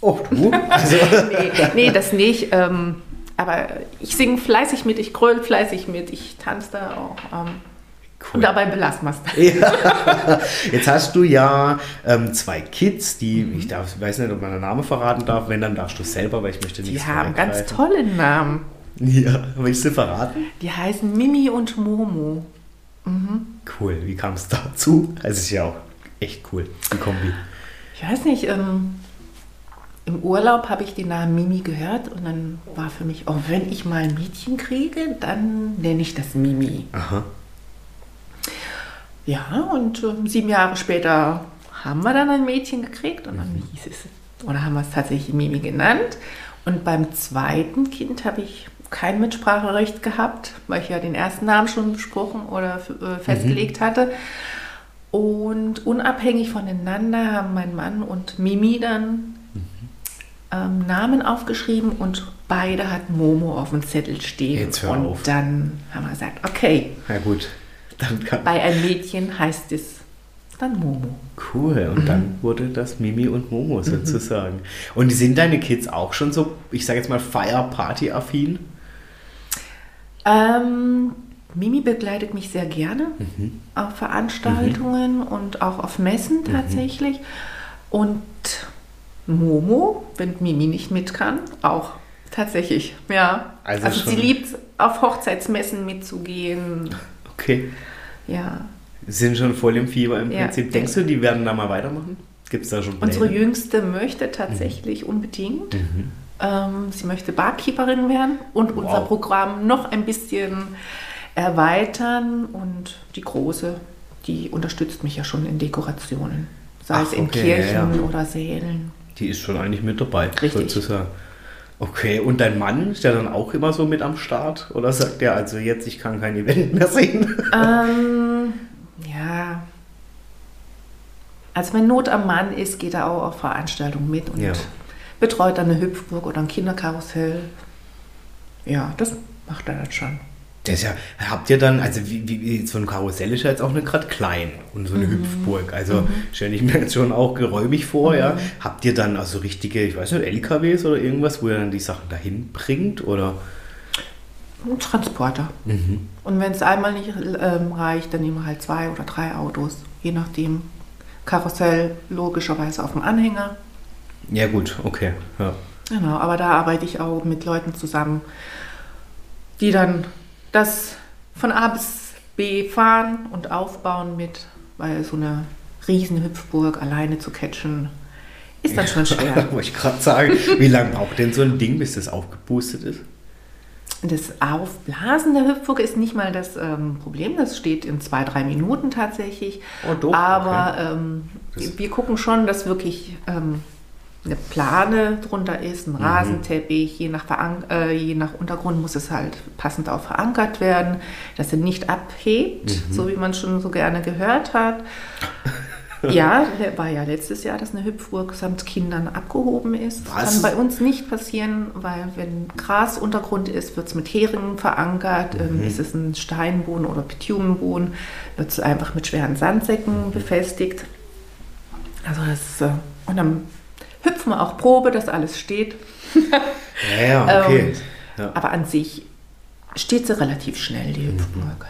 Oh, du? Also. nee, nee, das nicht. Ähm, aber ich singe fleißig mit, ich gröle fleißig mit, ich tanze da auch. Cool. Und dabei belassen wir es. Ja. Jetzt hast du ja ähm, zwei Kids, die, mhm. ich darf, weiß nicht, ob man den Namen verraten darf, wenn, dann darfst du selber, weil ich möchte nicht Die haben ganz tolle Namen. Ja, willst du verraten? Die heißen Mimi und Momo. Mhm. Cool, wie kam es dazu? Es ist ja auch echt cool, die Kombi. Ich weiß nicht, ähm, im Urlaub habe ich den Namen Mimi gehört und dann war für mich, oh, wenn ich mal ein Mädchen kriege, dann nenne ich das Mimi. Aha. Ja, und äh, sieben Jahre später haben wir dann ein Mädchen gekriegt und dann mhm. hieß es, oder haben wir es tatsächlich Mimi genannt. Und beim zweiten Kind habe ich kein Mitspracherecht gehabt, weil ich ja den ersten Namen schon besprochen oder äh, festgelegt mhm. hatte. Und unabhängig voneinander haben mein Mann und Mimi dann mhm. ähm, Namen aufgeschrieben und beide hatten Momo auf dem Zettel stehen. Jetzt hör und auf. dann haben wir gesagt, okay. Na gut. Bei einem Mädchen heißt es dann Momo. Cool, und mhm. dann wurde das Mimi und Momo mhm. sozusagen. Mhm. Und sind deine Kids auch schon so, ich sage jetzt mal, Fire-Party-affin? Ähm, Mimi begleitet mich sehr gerne mhm. auf Veranstaltungen mhm. und auch auf Messen mhm. tatsächlich. Und Momo, wenn Mimi nicht mit kann, auch tatsächlich, ja. Also, also sie liebt auf Hochzeitsmessen mitzugehen. Okay. Ja. Sind schon voll im Fieber im ja. Prinzip. Denkst du, die werden da mal weitermachen? Gibt es da schon Pläne? Unsere Jüngste möchte tatsächlich mhm. unbedingt. Mhm. Ähm, sie möchte Barkeeperin werden und wow. unser Programm noch ein bisschen erweitern. Und die Große, die unterstützt mich ja schon in Dekorationen. Sei Ach, es in okay, Kirchen ja, ja. oder Sälen. Die ist schon eigentlich mit dabei, Richtig. sozusagen. Okay, und dein Mann ist der dann auch immer so mit am Start? Oder sagt der, also jetzt, ich kann kein Event mehr sehen? Ähm, ja. Also wenn Not am Mann ist, geht er auch auf Veranstaltungen mit und ja. betreut dann eine Hüpfburg oder ein Kinderkarussell. Ja, das macht er dann schon. Das ja, habt ihr dann, also wie, wie, so ein Karussell ist ja jetzt auch nicht gerade klein und so eine mhm. Hüpfburg. Also mhm. stelle ich mir jetzt schon auch geräumig vor, mhm. ja. Habt ihr dann also richtige, ich weiß nicht, LKWs oder irgendwas, wo ihr dann die Sachen dahin bringt oder? Ein Transporter. Mhm. Und wenn es einmal nicht ähm, reicht, dann nehmen wir halt zwei oder drei Autos, je nachdem. Karussell logischerweise auf dem Anhänger. Ja gut, okay. Ja. Genau, aber da arbeite ich auch mit Leuten zusammen, die dann das von A bis B fahren und aufbauen mit, weil so eine riesen Hüpfburg alleine zu catchen, ist dann schon schwer. Wollte ich gerade sagen, wie lange braucht denn so ein Ding, bis das aufgepustet ist? Das Aufblasen der Hüpfburg ist nicht mal das ähm, Problem. Das steht in zwei, drei Minuten tatsächlich. Oh, doch, Aber okay. ähm, wir gucken schon, dass wirklich ähm, eine Plane drunter ist, ein mhm. Rasenteppich, je nach, äh, je nach Untergrund muss es halt passend auch verankert werden, dass er nicht abhebt, mhm. so wie man schon so gerne gehört hat. ja, war ja letztes Jahr, dass eine Hüpfburg samt Kindern abgehoben ist. Was? Kann bei uns nicht passieren, weil wenn Grasuntergrund ist, wird es mit Heringen verankert. Ähm, mhm. ist es ein Steinboden oder Bitumenboden, wird es einfach mit schweren Sandsäcken mhm. befestigt. Also das, äh, und dann hüpfen wir auch Probe, dass alles steht. ja, ja, okay. Ähm, ja. Aber an sich steht sie relativ schnell, die Hüpfburg.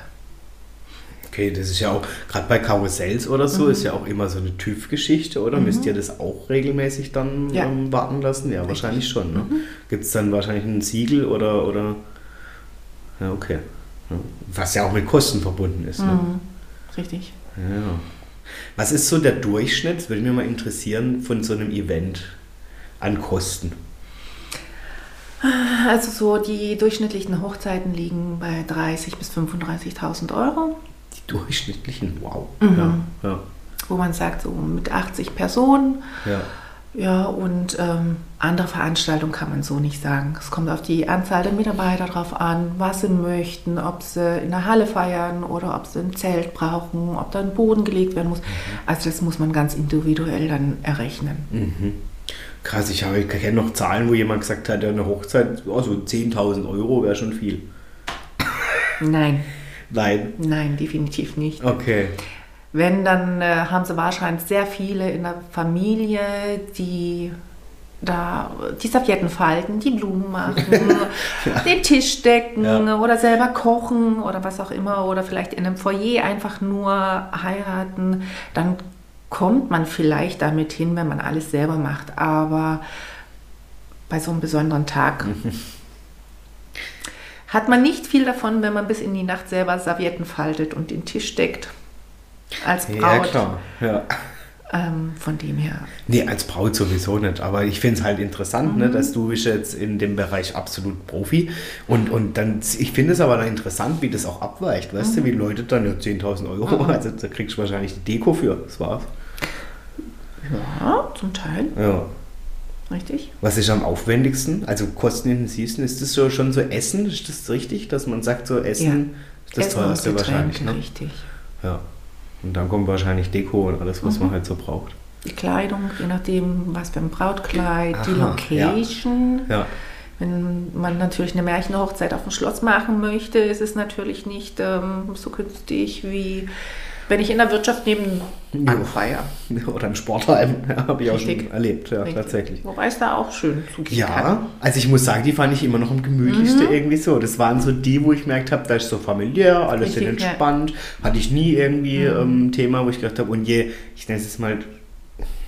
Okay, das ist ja auch, gerade bei Karussells oder so, mhm. ist ja auch immer so eine TÜV-Geschichte, oder? Mhm. Müsst ihr das auch regelmäßig dann ja. ähm, warten lassen? Ja, Richtig. wahrscheinlich schon. Ne? Mhm. Gibt es dann wahrscheinlich ein Siegel oder, oder. Ja, okay. Was ja auch mit Kosten verbunden ist. Ne? Mhm. Richtig. Ja. Was ist so der Durchschnitt, das würde mich mal interessieren, von so einem Event an Kosten? Also so die durchschnittlichen Hochzeiten liegen bei 30.000 bis 35.000 Euro. Die durchschnittlichen, wow. Mhm. Ja, ja, Wo man sagt, so mit 80 Personen. ja. Ja, und ähm, andere Veranstaltungen kann man so nicht sagen. Es kommt auf die Anzahl der Mitarbeiter drauf an, was sie möchten, ob sie in der Halle feiern oder ob sie ein Zelt brauchen, ob da ein Boden gelegt werden muss. Also das muss man ganz individuell dann errechnen. Mhm. Krass, ich, habe- ich kenne noch Zahlen, wo jemand gesagt hat, eine Hochzeit, oh, so 10.000 Euro wäre schon viel. Nein, Nein. nein, definitiv nicht. Okay. Wenn, dann äh, haben sie wahrscheinlich sehr viele in der Familie, die da die Servietten falten, die Blumen machen, den Tisch decken Ja. oder selber kochen oder was auch immer oder vielleicht in einem Foyer einfach nur heiraten, dann kommt man vielleicht damit hin, wenn man alles selber macht. Aber bei so einem besonderen Tag hat man nicht viel davon, wenn man bis in die Nacht selber Servietten faltet und den Tisch deckt. Als Braut. Ja, klar. Ja. Ähm, von dem her. Nee, als Braut sowieso nicht. Aber ich finde es halt interessant, Mhm. ne, dass du bist jetzt in dem Bereich absolut Profi. Und, und dann, ich finde es aber dann interessant, wie das auch abweicht. Weißt Mhm. du, wie Leute dann ja 10.000 Euro, also da kriegst du wahrscheinlich die Deko für. Das war's. Ja, zum Teil, Ja. richtig. Was ist am aufwendigsten? Also kostenintensivsten, ist das so schon so Essen? Ist das richtig, dass man sagt, so Essen ist das Essen teuerste wahrscheinlich, ne? Richtig. Ja. Und dann kommt wahrscheinlich Deko und alles, was Mhm. man halt so braucht. Die Kleidung, je nachdem, was für ein Brautkleid, die Aha, Location. Ja. Wenn man natürlich eine Märchenhochzeit auf dem Schloss machen möchte, ist es natürlich nicht ähm, so günstig wie wenn ich in der Wirtschaft nebenan Ja. feiere. Oder im Sportheim, ja, habe ich auch Richtig. schon erlebt, ja, Richtig. tatsächlich. Wobei es da auch schön kann. Ja, also ich muss sagen, die fand ich immer noch am gemütlichsten Mhm. irgendwie so. Das waren so die, wo ich gemerkt habe, da ist so familiär, alles sind Richtig, ja. entspannt. Hatte ich nie irgendwie Mhm. ähm, ein Thema, wo ich gedacht habe, und je, ich nenne es jetzt mal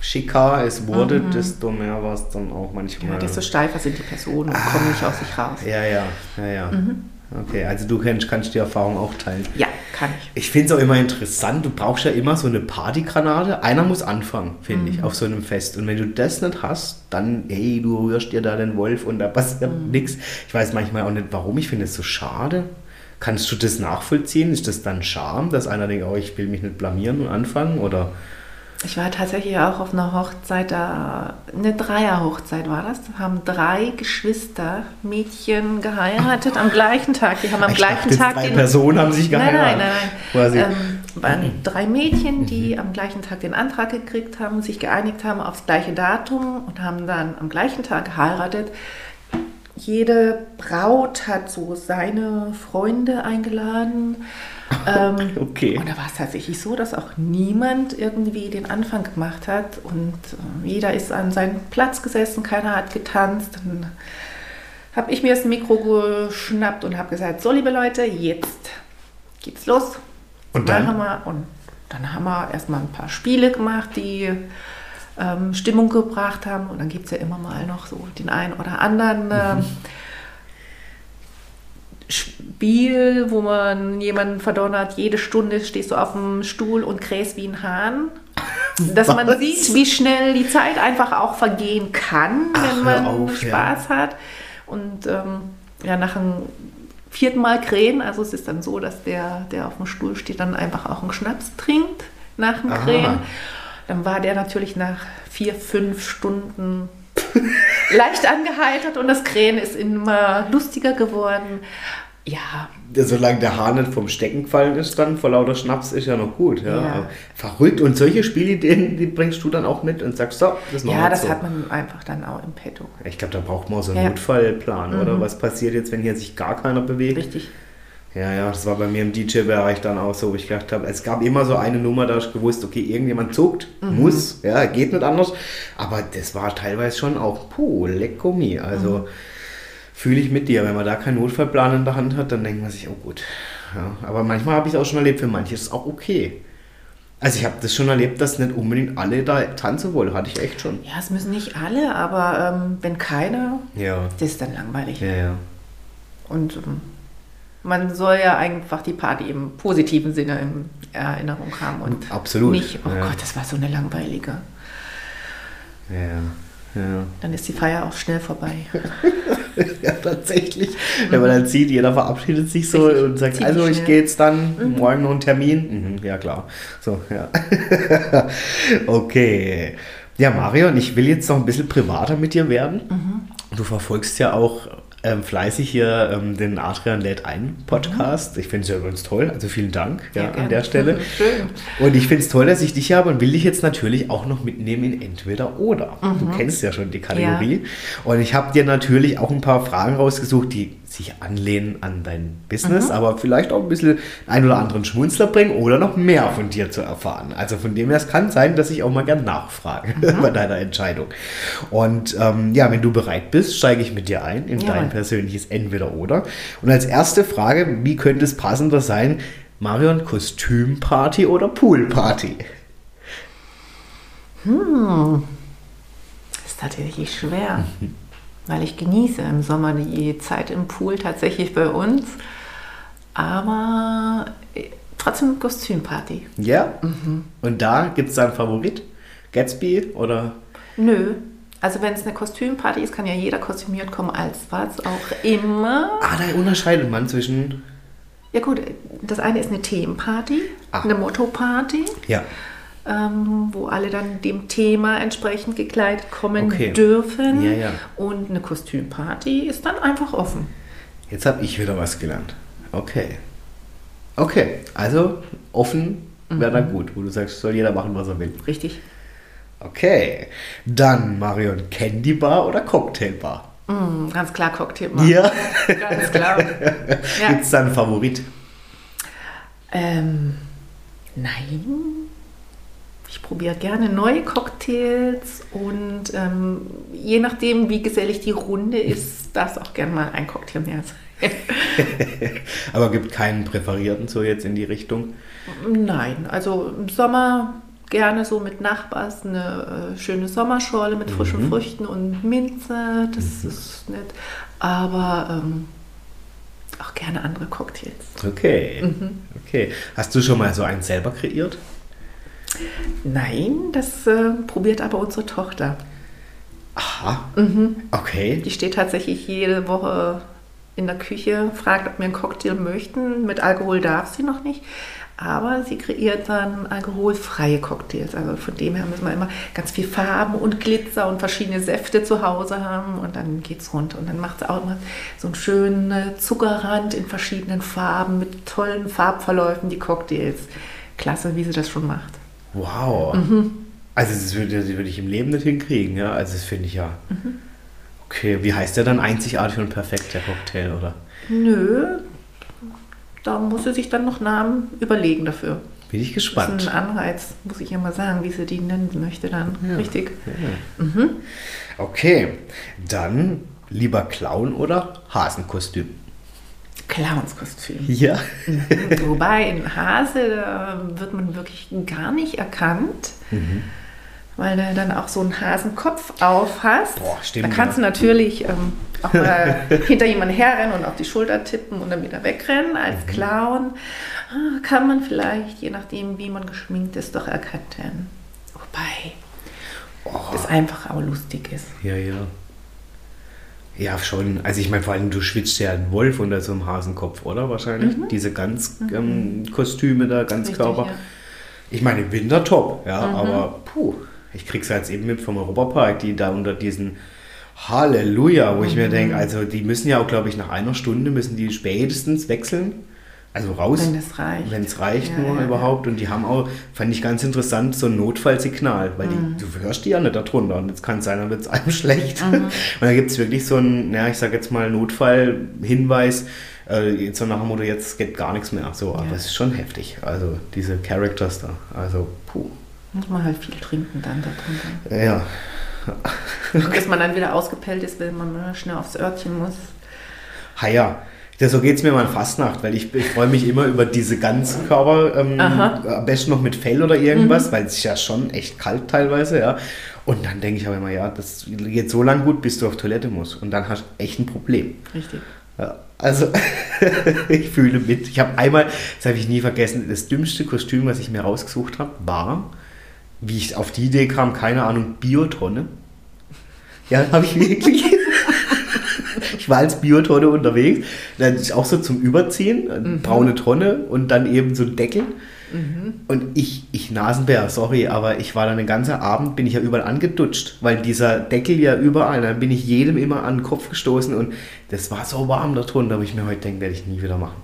schicker es wurde, Mhm. desto mehr war es dann auch manchmal. Ja, desto steifer sind die Personen und Ah. kommen nicht aus sich raus. ja, ja, ja, ja. Mhm. Okay, also du kannst, kannst die Erfahrung auch teilen. Ja, kann ich. Ich finde es auch immer interessant, du brauchst ja immer so eine Partygranate. Einer muss anfangen, finde Mhm. ich, auf so einem Fest. Und wenn du das nicht hast, dann, ey, du rührst dir da den Wolf und da passiert Mhm. nichts. Ich weiß manchmal auch nicht, warum. Ich finde es so schade. Kannst du das nachvollziehen? Ist das dann Scham, dass einer denkt, oh, ich will mich nicht blamieren und anfangen? Oder? Ich war tatsächlich auch auf einer Hochzeit, da, eine Dreierhochzeit war das. Da haben drei Geschwister, Mädchen geheiratet am gleichen Tag. Die haben am Ich gleichen dachte, Tag drei den. Personen haben sich Nein, geheiratet. nein, nein, nein. Quasi. Ähm, waren drei Mädchen, die am gleichen Tag den Antrag gekriegt haben, sich geeinigt haben aufs gleiche Datum und haben dann am gleichen Tag geheiratet. Jede Braut hat so seine Freunde eingeladen. Ähm, Okay. Und da war es tatsächlich so, dass auch niemand irgendwie den Anfang gemacht hat und äh, jeder ist an seinen Platz gesessen, keiner hat getanzt. Dann habe ich mir das Mikro geschnappt und habe gesagt, so liebe Leute, jetzt geht's los. Und dann? haben wir, und dann haben wir erstmal ein paar Spiele gemacht, die ähm, Stimmung gebracht haben. Und dann gibt es ja immer mal noch so den einen oder anderen ähm, Spiel, wo man jemanden verdonnert, jede Stunde stehst du auf dem Stuhl und krähst wie ein Hahn. Dass man Was? sieht, wie schnell die Zeit einfach auch vergehen kann, Ach, wenn man auf, ja. Spaß hat. Und ähm, ja, nach dem vierten Mal krähen, also es ist dann so, dass der, der auf dem Stuhl steht, dann einfach auch einen Schnaps trinkt nach dem Aha. Krähen. Dann war der natürlich nach vier, fünf Stunden leicht angeheitert und das Krähen ist immer lustiger geworden. Ja, Solange der Hahn nicht vom Stecken gefallen ist, dann vor lauter Schnaps ist ja noch gut. Ja. Ja. Verrückt. Und solche Spielideen, die bringst du dann auch mit und sagst, so, das machen ja das so. hat man einfach dann auch im Petto. Ich glaube, da braucht man so einen Ja. Notfallplan, oder? Mhm. Was passiert jetzt, wenn hier sich gar keiner bewegt? Richtig. Ja, ja, das war bei mir im DJ-Bereich dann auch so, wo ich gedacht habe, es gab immer so eine Nummer, da ich gewusst, okay, irgendjemand zuckt, Mhm. muss, ja, geht nicht anders. Aber das war teilweise schon auch, puh, lecko mi. Also Mhm. fühle ich mit dir, wenn man da keinen Notfallplan in der Hand hat, dann denkt man sich, oh gut. Ja, aber manchmal habe ich es auch schon erlebt, für manche ist es auch okay. Also ich habe das schon erlebt, dass nicht unbedingt alle da tanzen wollen, hatte ich echt schon. Ja, es müssen nicht alle, aber ähm, wenn keiner, Ja, das ist dann langweilig. ja, ja. Und ähm, man soll ja einfach die Party im positiven Sinne in Erinnerung haben und Absolut. nicht, oh ja. Gott, das war so eine langweilige. Ja, Ja. Dann ist die Feier auch schnell vorbei. ja, tatsächlich. Mhm. Wenn man dann sieht, jeder verabschiedet sich so Richtig. und sagt, Ziemlich also ich gehe jetzt dann, mhm. morgen noch einen Termin. Mhm, ja, klar. So, ja. okay. Ja, Marion, ich will jetzt noch ein bisschen privater mit dir werden. Mhm. Du verfolgst ja auch ähm, fleißig hier ähm, den Adrian lädt ein Podcast. Mhm. Ich finde es ja übrigens toll, also vielen Dank ja, ja an der Stelle. Schön. Und ich finde es toll, dass ich dich habe und will dich jetzt natürlich auch noch mitnehmen in entweder oder. Mhm. Du kennst ja schon die Kategorie. Ja. Und ich habe dir natürlich auch ein paar Fragen rausgesucht, die sich anlehnen an dein Business, mhm. aber vielleicht auch ein bisschen einen oder anderen Schmunzler bringen oder noch mehr von dir zu erfahren. Also von dem her, es kann sein, dass ich auch mal gern nachfrage mhm. bei deiner Entscheidung. Und ähm, ja, wenn du bereit bist, steige ich mit dir ein in ja. dein persönliches Entweder-Oder. Und als erste Frage, wie könnte es passender sein, Marion, Kostümparty oder Poolparty? Hm, das ist tatsächlich schwer. Weil ich genieße im Sommer die Zeit im Pool tatsächlich bei uns. Aber äh, trotzdem Kostümparty. Ja. Mhm. Und da gibt es da einen Favorit? Gatsby oder? Nö. Also wenn es eine Kostümparty ist, kann ja jeder kostümiert kommen als was auch immer. Ah, da unterscheidet man zwischen. Ja gut, das eine ist eine Themenparty, ah. eine Motto-Party. Ja ähm, wo alle dann dem Thema entsprechend gekleidet kommen okay. dürfen. Ja, ja. Und eine Kostümparty ist dann einfach offen. Jetzt habe ich wieder was gelernt. Okay. Okay, also offen wäre mhm. dann gut, wo du sagst, soll jeder machen, was er will. Richtig. Okay. Dann, Marion, Candy Bar oder Cocktailbar? Mm, ganz klar Cocktailbar. Ja. Ganz klar. ja. Gibt es da einen Favorit? Ähm, nein. Ich probiere gerne neue Cocktails und ähm, je nachdem, wie gesellig die Runde ist, darf es auch gerne mal ein Cocktail mehr sein. Aber gibt keinen präferierten so jetzt in die Richtung? Nein, also im Sommer gerne so mit Nachbars eine äh, schöne Sommerschorle mit frischen mhm. Früchten und Minze, das mhm. ist nett. Aber ähm, auch gerne andere Cocktails. Okay. Mhm. Okay. Hast du schon mal so einen selber kreiert? Nein, das äh, probiert aber unsere Tochter. Aha. Mhm. Okay. Die steht tatsächlich jede Woche in der Küche, fragt, ob wir einen Cocktail möchten. Mit Alkohol darf sie noch nicht. Aber sie kreiert dann alkoholfreie Cocktails. Also von dem her müssen wir immer ganz viel Farben und Glitzer und verschiedene Säfte zu Hause haben und dann geht's rund. Und dann macht sie auch immer so einen schönen Zuckerrand in verschiedenen Farben mit tollen Farbverläufen, die Cocktails. Klasse, wie sie das schon macht. Wow. Mhm. Also das würde, das würde ich im Leben nicht hinkriegen, ja. Also das finde ich ja. Mhm. Okay, wie heißt der dann einzigartig und perfekt, der Cocktail, oder? Nö, da muss sie sich dann noch Namen überlegen dafür. Bin ich gespannt. Das ist ein Anreiz, muss ich ja mal sagen, wie sie die nennen möchte dann. Ja. Richtig. Ja. Mhm. Okay, dann lieber Clown oder Hasenkostüm? Clownskostüm. Ja. Mhm. Wobei in Hase da wird man wirklich gar nicht erkannt. Mhm. Weil du dann auch so einen Hasenkopf auf hast. Boah, stimmt. Da kannst ja. du natürlich ähm, auch mal hinter jemanden herrennen und auf die Schulter tippen und dann wieder wegrennen. Als mhm. Clown ah, kann man vielleicht, je nachdem, wie man geschminkt ist, doch erkannt werden. Wobei oh. das einfach auch lustig ist. Ja, ja. Ja, schon. Also ich meine, vor allem du schwitzt ja einen Wolf unter so einem Hasenkopf, oder? Wahrscheinlich. Mhm. Diese ganz mhm. ähm, Kostüme da, ganz Richtig, Körper. Ja. Ich meine, im Winter top, ja, mhm. aber puh, ich krieg's ja jetzt eben mit vom Europapark, die da unter diesen Halleluja, wo ich mir mhm. denke, also die müssen ja auch, glaube ich, nach einer Stunde müssen die spätestens wechseln. Also raus. Wenn es reicht. Wenn es reicht ja, nur ja, überhaupt. Und die haben auch, fand ich ganz interessant, so ein Notfallsignal, weil mhm. die, du hörst die ja nicht darunter. Und jetzt kann es sein, dann wird es einem schlecht. Mhm. Und da gibt es wirklich so ein, ja, ich sage jetzt mal Notfallhinweis, äh, jetzt so nach dem Motto, jetzt geht gar nichts mehr. So, aber es ist schon heftig. Also diese Characters da. Also, puh. Muss man halt viel trinken dann darunter. Ja. Und dass man dann wieder ausgepellt ist, wenn man schnell aufs Örtchen muss. Ha ja. Ja, so geht es mir mal in Fastnacht, weil ich, ich freue mich immer über diese Ganzkörper, ähm, am besten noch mit Fell oder irgendwas, mhm. weil es ist ja schon echt kalt teilweise, ja. Und dann denke ich aber immer, ja, das geht so lang gut, bis du auf Toilette musst. Und dann hast du echt ein Problem. Richtig. Ja, also, ich fühle mit. Ich habe einmal, das habe ich nie vergessen, das dümmste Kostüm, was ich mir rausgesucht habe, war, wie ich auf die Idee kam, keine Ahnung, Biotonne. Ja, habe ich wirklich. Ich war als Biotonne unterwegs. Das ist auch so zum Überziehen, eine Mhm. braune Tonne und dann eben so ein Deckel. Und ich, ich Nasenbär, sorry, aber ich war dann den ganzen Abend, bin ich ja überall angedutscht, weil dieser Deckel ja überall, dann bin ich jedem immer an den Kopf gestoßen und das war so warm da drunter, wo ich mir heute denke, werde ich nie wieder machen.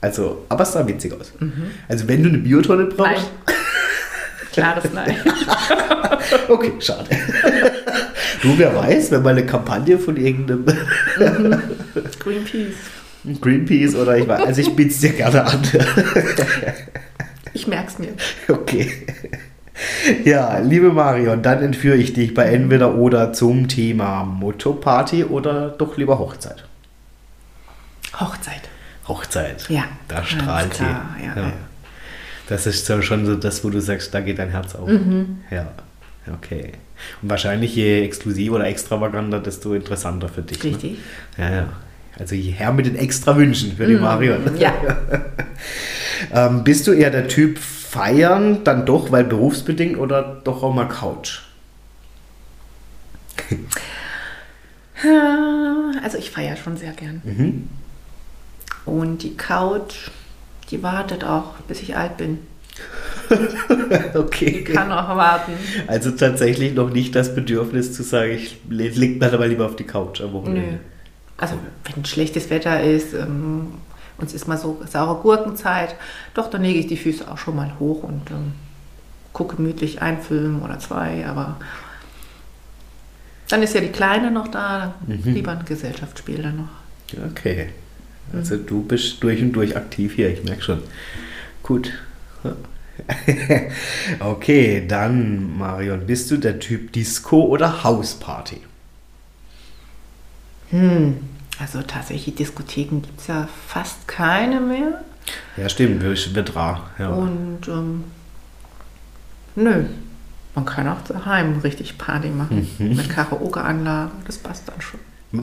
Also, aber es sah witzig aus. Also wenn du eine Biotonne Nein. brauchst, Klares Nein. okay, schade. du, wer weiß, wenn mal eine Kampagne von irgendeinem Greenpeace. Greenpeace oder ich weiß, also ich biet's dir gerne an. Ich merk's mir. Okay. Ja, liebe Marion, dann entführe ich dich bei entweder oder zum Thema Motto-Party oder doch lieber Hochzeit. Hochzeit. Hochzeit. Ja. Da strahlt sie. ja, ja. Das ist so schon so das, wo du sagst, da geht dein Herz auf. Mhm. Ja. Okay. Und wahrscheinlich je exklusiver oder extravaganter, desto interessanter für dich. Richtig. Ne? Ja, ja. Also je her mit den extra Wünschen für die Marion. Mhm. Ja. Ähm, bist du eher der Typ feiern, dann doch, weil berufsbedingt oder doch auch mal Couch? Also ich feiere schon sehr gern. Mhm. Und die Couch, die wartet auch, bis ich alt bin. Okay. Kann auch warten. Also tatsächlich noch nicht das Bedürfnis zu sagen, ich le- leg dann aber lieber auf die Couch am Nö. Wochenende. Also wenn schlechtes Wetter ist, ähm, und es ist mal so saure Gurkenzeit, doch, dann lege ich die Füße auch schon mal hoch und ähm, gucke gemütlich einen Film oder zwei, aber dann ist ja die Kleine noch da, dann Mhm. lieber ein Gesellschaftsspiel dann noch. Okay. Also Mhm. du bist durch und durch aktiv hier, ich merke schon. Gut. Ja. okay, dann Marion, bist du der Typ Disco oder Hausparty? Hm. Also tatsächlich, Diskotheken gibt es ja fast keine mehr. Ja, stimmt, wird, rar. Ja. Und ähm, nö, man kann auch daheim richtig Party machen. Mhm. Mit Karaoke-Anlage, das passt dann schon.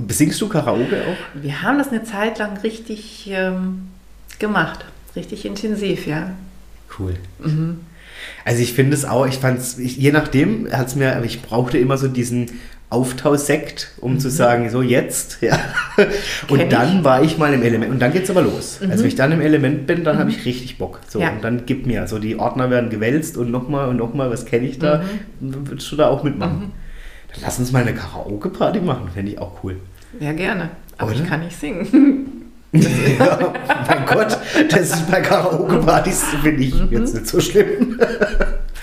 Singst du Karaoke auch? Wir haben das eine Zeit lang richtig ähm, gemacht. Richtig intensiv, ja. Cool. Mhm. Also ich finde es auch, ich fand es, je nachdem hat es mir, aber ich brauchte immer so diesen Auftaussekt, um zu sagen, so jetzt, ja. Und Mhm. Kenn dann war ich mal im Element und dann geht's aber los. Also wenn ich dann im Element bin, dann habe ich richtig Bock. So, Mhm. Ja. und dann gib mir, so die Ordner werden gewälzt und nochmal und nochmal, was kenne ich da? Mhm. Würdest du da auch mitmachen? Dann lass uns mal eine Karaoke-Party machen, fände ich auch cool. Ja, gerne. Aber Oder? ich kann nicht singen. Ja, mein Gott, das ist bei Karaoke-Partys, finde ich Mhm. jetzt nicht so schlimm.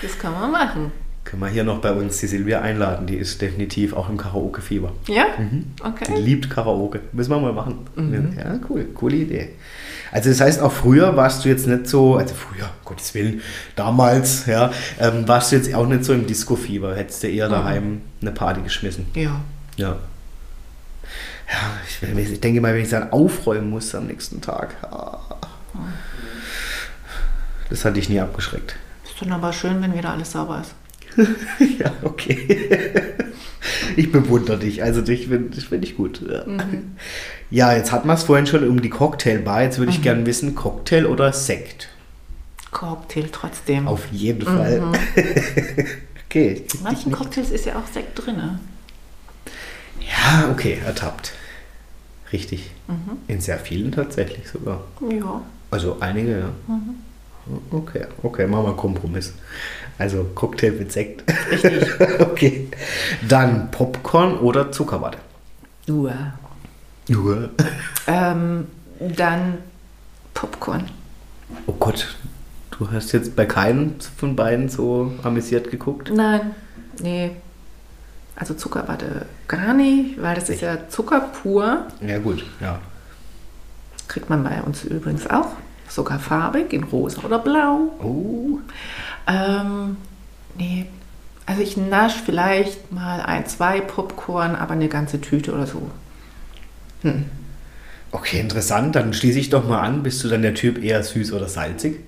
Das kann man machen. Können wir hier noch bei uns die Silvia einladen, die ist definitiv auch im Karaoke-Fieber. Ja? Die Okay. liebt Karaoke. Müssen wir mal machen. Mhm. Ja, cool. Coole Idee. Also das heißt, auch früher warst du jetzt nicht so, also früher, Gottes Willen, damals, ja, ähm, warst du jetzt auch nicht so im Disco-Fieber. Hättest du Mhm. eher daheim eine Party geschmissen. Ja. Ja. Ja, ich, ich denke mal, wenn ich dann aufräumen muss am nächsten Tag. ah. Das hat dich nie abgeschreckt. Ist dann aber schön, wenn wieder alles sauber ist. ja, okay. ich bewundere dich. Also dich finde find ich gut. Ja. ja, jetzt hatten wir es vorhin schon um die Cocktailbar. Jetzt würde ich gerne wissen, Cocktail oder Sekt? Cocktail trotzdem. Auf jeden Fall. okay. In Dich manchen. Cocktails ist ja auch Sekt drin. Ne? Ja, okay, ertappt. Richtig. In sehr vielen tatsächlich sogar. Ja. Also einige, ja. Okay, okay, machen wir einen Kompromiss. Also Cocktail mit Sekt. Richtig. okay. Dann Popcorn oder Zuckerwatte? Uah. Ja. Ähm, dann Popcorn. Oh Gott, du hast jetzt bei keinem von beiden so amüsiert geguckt? Nein, nee. Also Zuckerwatte gar nicht, weil das ist ja Zucker pur. Ja gut, ja. Kriegt man bei uns übrigens auch. Sogar farbig, in rosa oder blau. Oh, Ähm, nee. Also ich nasch vielleicht mal ein, zwei Popcorn, aber eine ganze Tüte oder so. Hm. okay, interessant. Dann schließe ich doch mal an. Bist du dann der Typ eher süß oder salzig?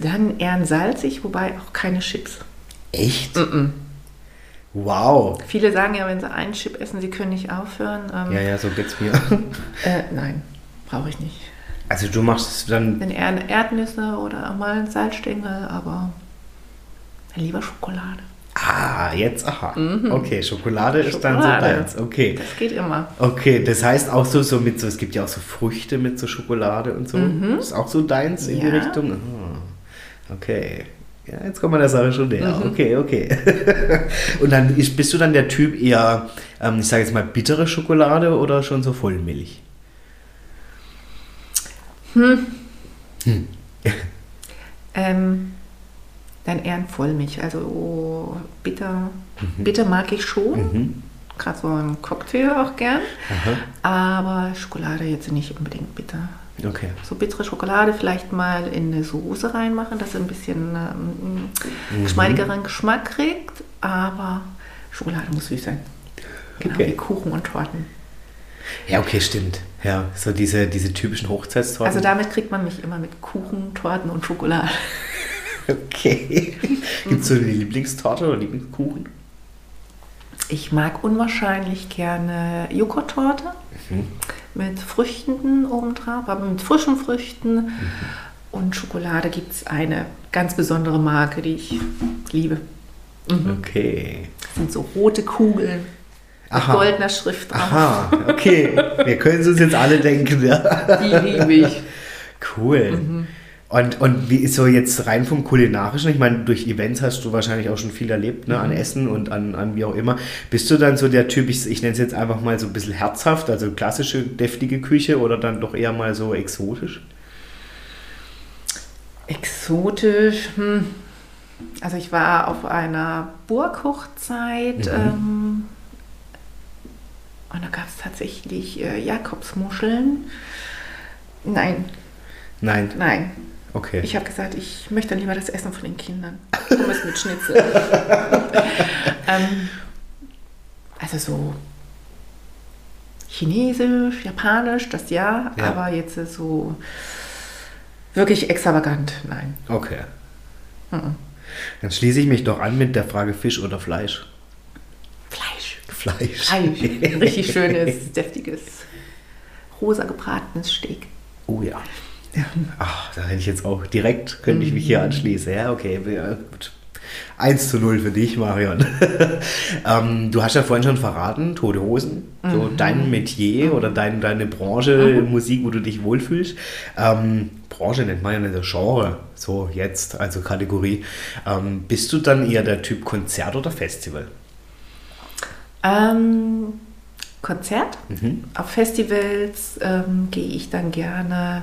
Dann eher salzig, wobei auch keine Chips. Echt? Mm-mm. Wow. Viele sagen ja, wenn sie einen Chip essen, sie können nicht aufhören. Ähm, Ja, ja, so geht's mir. Äh, nein, brauche ich nicht. Also du machst es dann. Dann eher Erdnüsse oder mal ein Salzstängel, aber lieber Schokolade. Ah, jetzt, aha. Mhm. Okay, Schokolade, Schokolade, ist dann so deins. Okay. Das geht immer. Okay, das heißt auch so, so mit so, es gibt ja auch so Früchte mit so Schokolade und so. Mhm. Das ist auch so deins in ja. die Richtung? Ah, okay. Ja, jetzt kommen wir der Sache schon näher. Mhm. Okay, okay. und dann ist, bist du dann der Typ eher, ähm, ich sage jetzt mal, bittere Schokolade oder schon so Vollmilch? Hm. hm. ähm, dann eher ein Vollmilch. Also bitter, mhm. bitter mag ich schon. Mhm. Gerade so im Cocktail auch gern. Aha. Aber Schokolade jetzt nicht unbedingt bitter. Okay. So bittere Schokolade vielleicht mal in eine Soße reinmachen, dass es ein bisschen ähm, mhm. geschmeidigeren Geschmack kriegt. Aber Schokolade muss süß sein. Genau okay. wie Kuchen und Torten. Ja, okay, stimmt. Ja, so diese, diese typischen Hochzeitstorten. Also damit kriegt man mich immer mit Kuchen, Torten und Schokolade. Okay. Gibt es so eine Lieblingstorte oder Lieblingskuchen? Ich mag unwahrscheinlich gerne Joghurttorte mhm. Mit Früchten obendrauf, aber mit frischen Früchten. Mhm. Und Schokolade gibt es eine ganz besondere Marke, die ich liebe. Mhm. Okay. Das sind so rote Kugeln mit goldener Schrift drauf. Aha, okay. Wir können es uns jetzt alle denken. Ja. Die liebe ich. Cool. Mhm. Und, und wie ist so jetzt rein vom Kulinarischen? Ich meine, durch Events hast du wahrscheinlich auch schon viel erlebt, ne? an mhm. Essen und an, an wie auch immer. Bist du dann so der Typ, ich, ich nenne es jetzt einfach mal so ein bisschen herzhaft, also klassische, deftige Küche oder dann doch eher mal so exotisch? Exotisch, hm. Also ich war auf einer Burghochzeit mhm. ähm, und da gab es tatsächlich äh, Jakobsmuscheln. Nein. Nein. Nein. Okay. Ich habe gesagt, ich möchte lieber das Essen von den Kindern. Pommes mit Schnitzel. ähm, also so chinesisch, japanisch, das ja, ja, aber jetzt so wirklich extravagant, nein. Okay. Mhm. Dann schließe ich mich doch an mit der Frage Fisch oder Fleisch. Fleisch. Fleisch. Fleisch. Richtig schönes, deftiges, rosa gebratenes Steak. Oh ja. Ja. Ach, da hätte ich jetzt auch direkt, könnte ich mich hier mhm. anschließen. Ja, okay, ja, gut. 1 zu 0 für dich, Marion. ähm, du hast ja vorhin schon verraten, Tote Hosen, mhm. so dein Metier oder dein, deine Branche, mhm. Musik, wo du dich wohlfühlst. Ähm, Branche nennt man ja nicht das Genre, so jetzt, also Kategorie. Ähm, bist du dann eher der Typ Konzert oder Festival? Ähm, Konzert. Mhm. Auf Festivals ähm, gehe ich dann gerne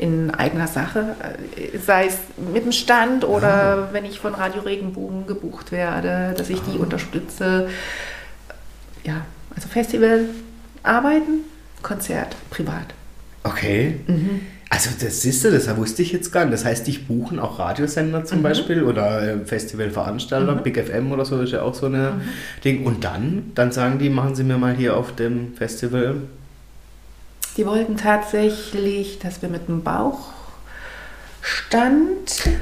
in eigener Sache, äh, sei es mit dem Stand oder ah. wenn ich von Radio Regenbogen gebucht werde, dass ich die ah. unterstütze. Ja, also Festival, arbeiten, Konzert, privat. Okay. Mhm. Also das siehst du, das wusste ich jetzt gar nicht. Das heißt, dich buchen auch Radiosender zum mhm. Beispiel oder äh, Festivalveranstalter, mhm. Big FM oder so, ist ja auch so eine mhm. Ding. Und dann, dann sagen die, machen Sie mir mal hier auf dem Festival die wollten tatsächlich, dass wir mit dem Bauchstand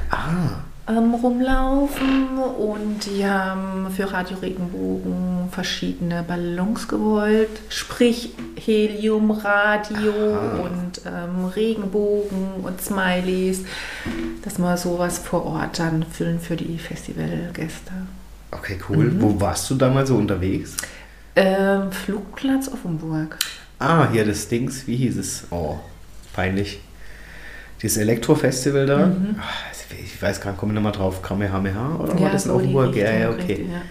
ah. ähm, rumlaufen und die haben für Radio Regenbogen verschiedene Ballons gewollt, sprich Heliumradio und ähm, Regenbogen und Smileys, dass wir sowas vor Ort dann füllen für die Festivalgäste. Okay, cool. Mhm. Wo warst du damals so unterwegs? Ähm, Flugplatz Offenburg. Ah, hier das Dings, wie hieß es? Oh, peinlich. Dieses Elektrofestival da. Mhm. Ach, ich weiß gar nicht, komme ich nochmal drauf. Kamehameha oder ja, war das in Offenburg? Ja, ja, okay. Richtig, ja.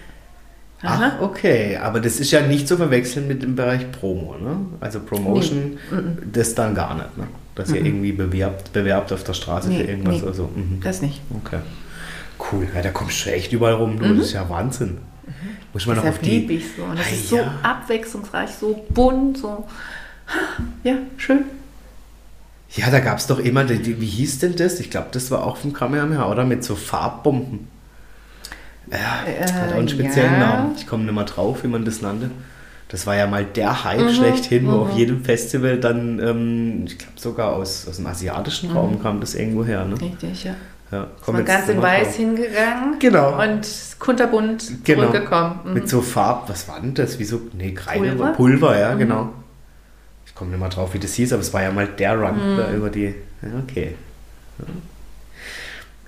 Ach, okay, aber das ist ja nicht zu verwechseln mit dem Bereich Promo, ne? Also Promotion, nee. Mhm. das dann gar nicht, ne? Dass ihr mhm. irgendwie bewerbt, bewerbt auf der Straße nee, für irgendwas nee. oder Mhm. Das nicht. Okay. Cool, ja, da kommst du echt überall rum, du. Mhm. Das ist ja Wahnsinn. Muss man Deshalb liebe ich so. Und es ah, ist so ja. abwechslungsreich, so bunt, so... Ja, schön. Ja, da gab es doch immer, die, wie hieß denn das? Ich glaube, das war auch vom Kamehameha, oder? Mit so Farbbomben. Ja, äh, hat auch einen speziellen ja. Namen. Ich komme nicht mal drauf, wie man das nannte. Das war ja mal der Hype mhm, schlechthin, wo mhm. auf jedem Festival dann, ähm, ich glaube sogar aus, aus dem asiatischen Raum mhm. kam das irgendwo her. Ne? Richtig, ja. Ja, komm jetzt ganz in weiß drauf. hingegangen. Genau. Und kunterbunt genau. zurückgekommen. Mhm. Mit so Farb, was war denn das? Wie so, nee, Kreide, Pulver, Pulver ja, mhm. genau. Ich komme nicht mal drauf, wie das hieß, aber es war ja mal der Run mhm. über die, ja, okay. Ja.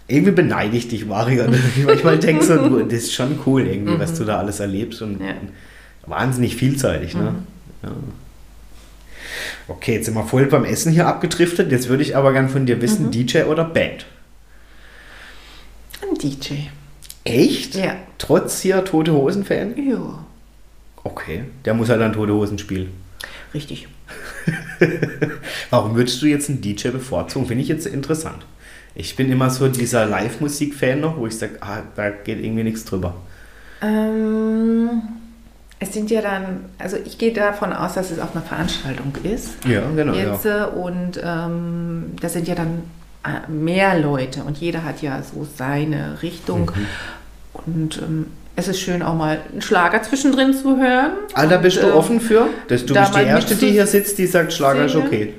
irgendwie beneide ich dich, Marion. Ich manchmal denke so, du, das ist schon cool irgendwie, mhm. was du da alles erlebst und ja. wahnsinnig vielseitig. Ne? Mhm. Ja. Okay, jetzt sind wir voll beim Essen hier abgedriftet. Jetzt würde ich aber gern von dir wissen, mhm. DJ oder Band? DJ. Echt? Ja. Trotz hier Tote Hosen-Fan? Ja. Okay, der muss halt dann Tote Hosen spielen. Richtig. Warum würdest du jetzt einen DJ bevorzugen? Finde ich jetzt interessant. Ich bin immer so dieser Live-Musik-Fan noch, wo ich sage, ah, da geht irgendwie nichts drüber. Ähm, es sind ja dann, also ich gehe davon aus, dass es auf einer Veranstaltung ist. Ja, genau. Jetzt, ja. Und ähm, das sind ja dann äh, mehr Leute und jeder hat ja so seine Richtung. Mhm. Und ähm, es ist schön, auch mal einen Schlager zwischendrin zu hören. Ah, da bist und, du ähm, offen für? Dass du bist die Erste, die hier sitzt, die sagt, Schlager ist okay.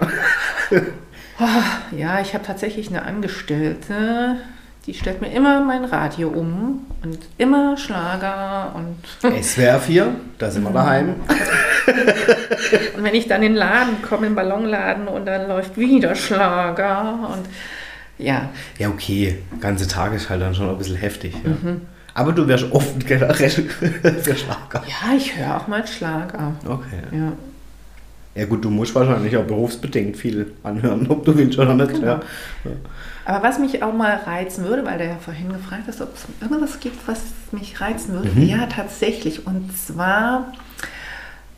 ja, ich habe tatsächlich eine Angestellte, die stellt mir immer mein Radio um und immer Schlager und. SWR 4, da sind wir daheim. und wenn ich dann in den Laden komme, im Ballonladen und dann läuft wieder Schlager und ja. Ja, okay. Ganze Tag ist halt dann schon ein bisschen heftig. Ja. Mhm. Aber du wärst offen generell für Schlager. Ja, ich höre auch mal Schlager. Okay. Ja. Ja gut, du musst wahrscheinlich auch berufsbedingt viel anhören, ob du willst oder nicht. Genau. Ja. Aber was mich auch mal reizen würde, weil der ja vorhin gefragt hast, ob es irgendwas gibt, was mich reizen würde. Mhm. Ja, tatsächlich. Und zwar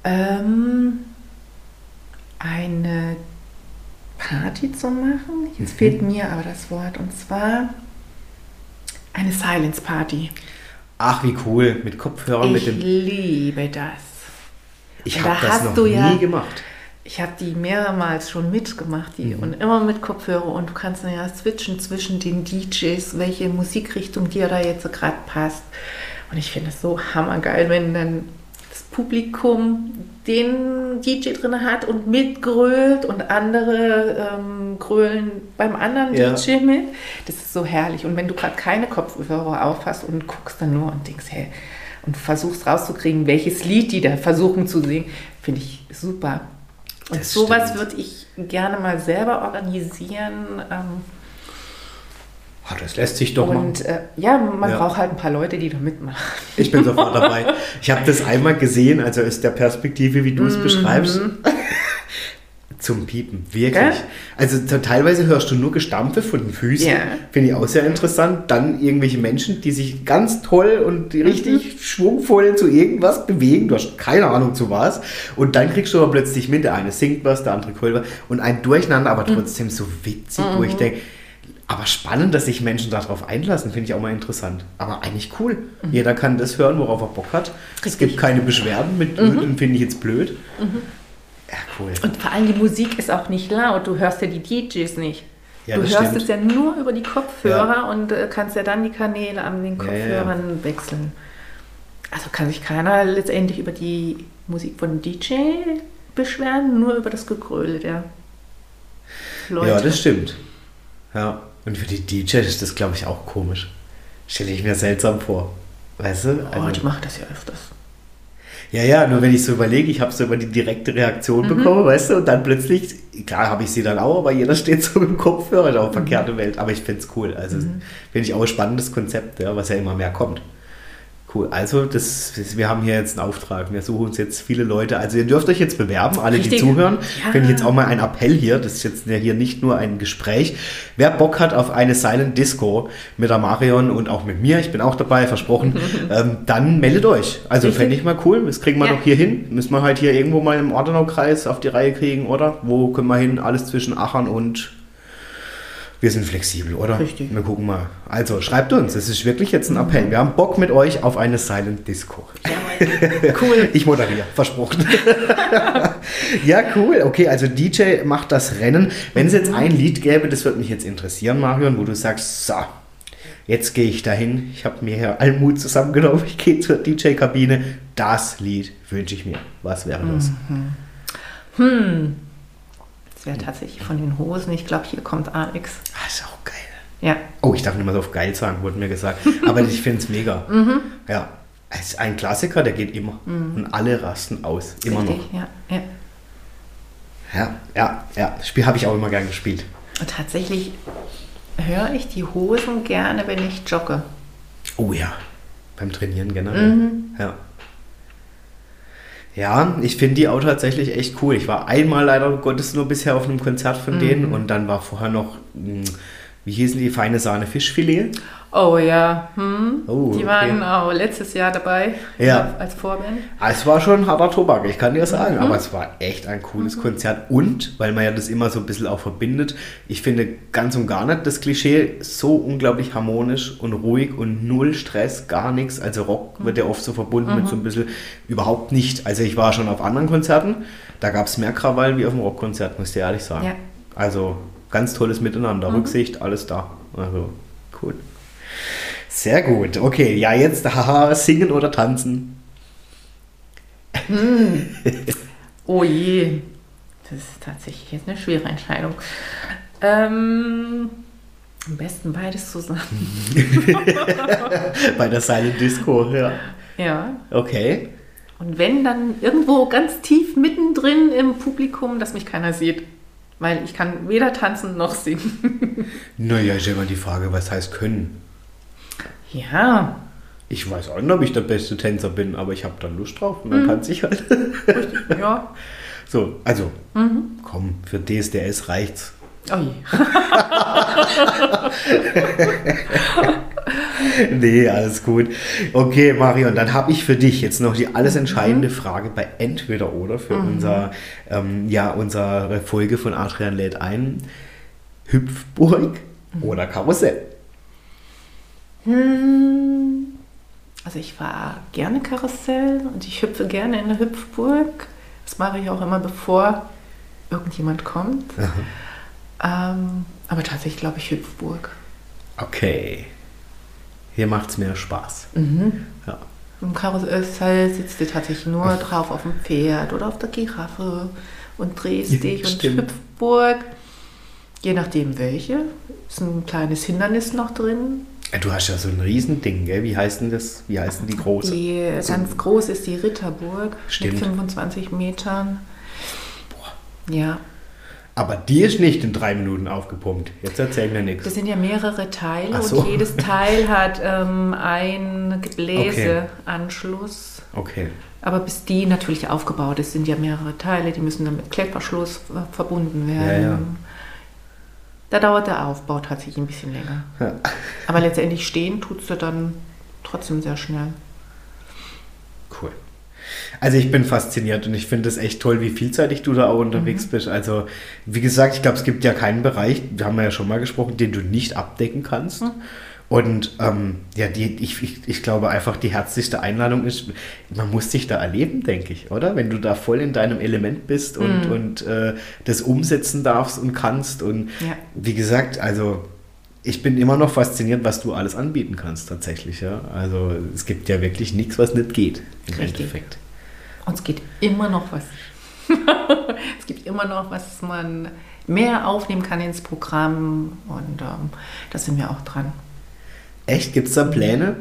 ähm, eine Party zu machen. Jetzt mhm. fehlt mir aber das Wort. Und zwar eine Silence Party. Ach, wie cool. Mit Kopfhörern. Ich mit dem liebe das. Ich habe da das noch nie ja, gemacht. Ich habe die mehrmals schon mitgemacht die, mhm. und immer mit Kopfhörer und du kannst ja switchen zwischen den DJs, welche Musikrichtung dir da jetzt gerade passt. Und ich finde es so hammergeil, wenn dann das Publikum den DJ drin hat und mitgrölt und andere ähm, grölen beim anderen ja. DJ mit. Das ist so herrlich. Und wenn du gerade keine Kopfhörer auf hast und guckst dann nur und denkst, hey, und versuchst rauszukriegen, welches Lied die da versuchen zu singen, finde ich super. Und das sowas würde ich gerne mal selber organisieren. Ähm, oh, das lässt sich doch Und äh, ja, man ja. braucht halt ein paar Leute, die da mitmachen. Ich bin sofort dabei. Ich habe das einmal gesehen, also aus der Perspektive, wie du es mhm. beschreibst. Zum Piepen, wirklich. Gell? Also teilweise hörst du nur Gestampfe von den Füßen. Ja. Finde ich auch sehr interessant. Dann irgendwelche Menschen, die sich ganz toll und richtig mhm. schwungvoll zu irgendwas bewegen. Du hast keine Ahnung zu was. Und dann kriegst du aber plötzlich mit, der eine singt was, der andere was. Und ein Durcheinander, aber mhm. trotzdem so witzig, mhm. wo ich mhm. denke, aber spannend, dass sich Menschen darauf einlassen, finde ich auch mal interessant. Aber eigentlich cool. Mhm. Jeder kann das hören, worauf er Bock hat. Richtig. Es gibt keine Beschwerden mit, mhm. finde ich jetzt blöd. Mhm. Ja, cool. Und vor allem die Musik ist auch nicht laut. Du hörst ja die DJs nicht. Ja, du hörst stimmt. es ja nur über die Kopfhörer ja. und äh, kannst ja dann die Kanäle an den Kopfhörern ja, wechseln. Also kann sich keiner letztendlich über die Musik von DJ beschweren, nur über das Gegröle der Leute. Ja, das stimmt. Ja, und für die DJs ist das, glaube ich, auch komisch. Stelle ich mir seltsam vor. Weißt du? Oh, also, ich mache das ja öfters. Ja, ja, nur wenn ich so überlege, ich habe so über die direkte Reaktion mhm. bekommen, weißt du, und dann plötzlich, klar habe ich sie dann auch, aber jeder steht so im Kopfhörer, ist auch mhm. verkehrte Welt, aber ich finde es cool. Also mhm. finde ich auch ein spannendes Konzept, ja, was ja immer mehr kommt. Cool. Also, das, wir haben hier jetzt einen Auftrag. Wir suchen uns jetzt viele Leute. Also, ihr dürft euch jetzt bewerben, alle, Richtig. die zuhören. Ja. Finde ich jetzt auch mal ein Appell hier. Das ist jetzt hier nicht nur ein Gespräch. Wer Bock hat auf eine Silent Disco mit der Marion und auch mit mir, ich bin auch dabei, versprochen, ähm, dann meldet euch. Also, fände ich mal cool. Das kriegen wir ja. doch hier hin. Müssen wir halt hier irgendwo mal im Ordenaukreis auf die Reihe kriegen, oder? Wo können wir hin? Alles zwischen Achern und wir sind flexibel, oder? Richtig. Wir gucken mal. Also schreibt uns, es ist wirklich jetzt ein Appell. Wir haben Bock mit euch auf eine Silent Disco. Ja, cool. ich moderiere, versprochen. ja, cool. Okay, also DJ macht das Rennen. Wenn es jetzt ein Lied gäbe, das würde mich jetzt interessieren, Marion, wo du sagst, so, jetzt gehe ich dahin. Ich habe mir hier allen Mut zusammengenommen. Ich gehe zur DJ-Kabine. Das Lied wünsche ich mir. Was wäre das? Mhm. Hm. Das wäre tatsächlich von den Hosen. Ich glaube, hier kommt Alex. Ah, ist auch geil. Ja. Oh, ich darf nicht mal so auf geil sagen, wurde mir gesagt. Aber ich finde es mega. Mhm. Ja. Es ist ein Klassiker, der geht immer. Mhm. Und alle rasten aus. Immer Richtig, noch. Ja, ja. Ja, ja, ja. Das Spiel habe ich auch immer gern gespielt. Und tatsächlich höre ich die Hosen gerne, wenn ich jogge. Oh ja, beim Trainieren generell. Mhm. Ja. Ja, ich finde die auch tatsächlich echt cool. Ich war einmal leider Gottes nur bisher auf einem Konzert von denen Mhm. und dann war vorher noch, mh, wie hießen die, feine Sahne Fischfilet. Oh ja, hm. Oh, die okay. waren auch letztes Jahr dabei Ja. als Vorband. Ah, Es war schon harter Tobak, ich kann dir sagen, Mhm. aber es war echt ein cooles Konzert. Und, weil man ja das immer so ein bisschen auch verbindet, ich finde ganz und gar nicht das Klischee so unglaublich harmonisch und ruhig und null Stress, gar nichts. Also Rock wird ja oft so verbunden mit so ein bisschen überhaupt nicht. Also ich war schon auf anderen Konzerten, da gab es mehr Krawall wie auf dem Rockkonzert, muss ich dir ehrlich sagen. Ja. Also ganz tolles Miteinander, Rücksicht, alles da. Also cool. Sehr gut. Okay, ja, jetzt haha, singen oder tanzen. Oh je, das ist tatsächlich jetzt eine schwere Entscheidung. Ähm, am besten beides zusammen. Bei der Silent Disco, ja. Ja. Okay. Und wenn, dann irgendwo ganz tief mittendrin im Publikum, dass mich keiner sieht. Weil ich kann weder tanzen noch singen. Naja, ist immer die Frage, was heißt können. Ja, Ich weiß auch nicht, ob ich der beste Tänzer bin, aber ich habe da Lust drauf und dann tanze ich halt. ja. So, also, komm, für DSDS reicht's. Oh je. Nee, alles gut. Okay, Marion, dann habe ich für dich jetzt noch die alles entscheidende Frage bei Entweder oder für unser, ähm, ja, unsere Folge von Adrian lädt ein. Hüpfburg oder Karussell? Hm. Also ich fahre gerne Karussell und ich hüpfe gerne in der Hüpfburg. Das mache ich auch immer, bevor irgendjemand kommt. Ähm, aber tatsächlich glaube ich Hüpfburg. Okay. Hier macht's mehr Spaß. Ja. Im Karussell sitzt du tatsächlich nur drauf auf dem Pferd oder auf der Giraffe und drehst Ja, dich und stimmt. Hüpfburg. Je nachdem welche. Ist ein kleines Hindernis noch drin. Ja, Du hast ja so ein Riesending, gell? Wie heißt denn das? Wie heißt denn die große? Die ganz groß ist die Ritterburg Stimmt. mit 25 Metern. Ja, Aber die ist nicht in drei Minuten aufgepumpt. Jetzt erzähl mir das nichts. sind ja mehrere Teile so. und jedes Teil hat ähm, einen Gebläseanschluss. Okay. Aber bis die natürlich aufgebaut ist, sind ja mehrere Teile, die müssen dann mit Klettverschluss äh, verbunden werden. Ja, ja. Da dauert der Aufbau tatsächlich ein bisschen länger. Ja. Aber letztendlich stehen tut du dann trotzdem sehr schnell. Cool. Also ich bin fasziniert und ich finde es echt toll, wie vielseitig du da auch unterwegs bist. Also wie gesagt, ich glaube, es gibt ja keinen Bereich, da haben wir ja schon mal gesprochen, den du nicht abdecken kannst. Und ähm, ja, die, ich, ich, ich glaube einfach, die herzlichste Einladung ist, man muss dich da erleben, denke ich, oder? Wenn du da voll in deinem Element bist und, und äh, das umsetzen darfst und kannst. Und Ja. wie gesagt, also ich bin immer noch fasziniert, was du alles anbieten kannst tatsächlich. Ja? Also es gibt ja wirklich nichts, was nicht geht im Richtig. Endeffekt. Und es geht immer noch was. es gibt immer noch was man mehr aufnehmen kann ins Programm und ähm, da sind wir auch dran. Echt? Gibt es da Pläne?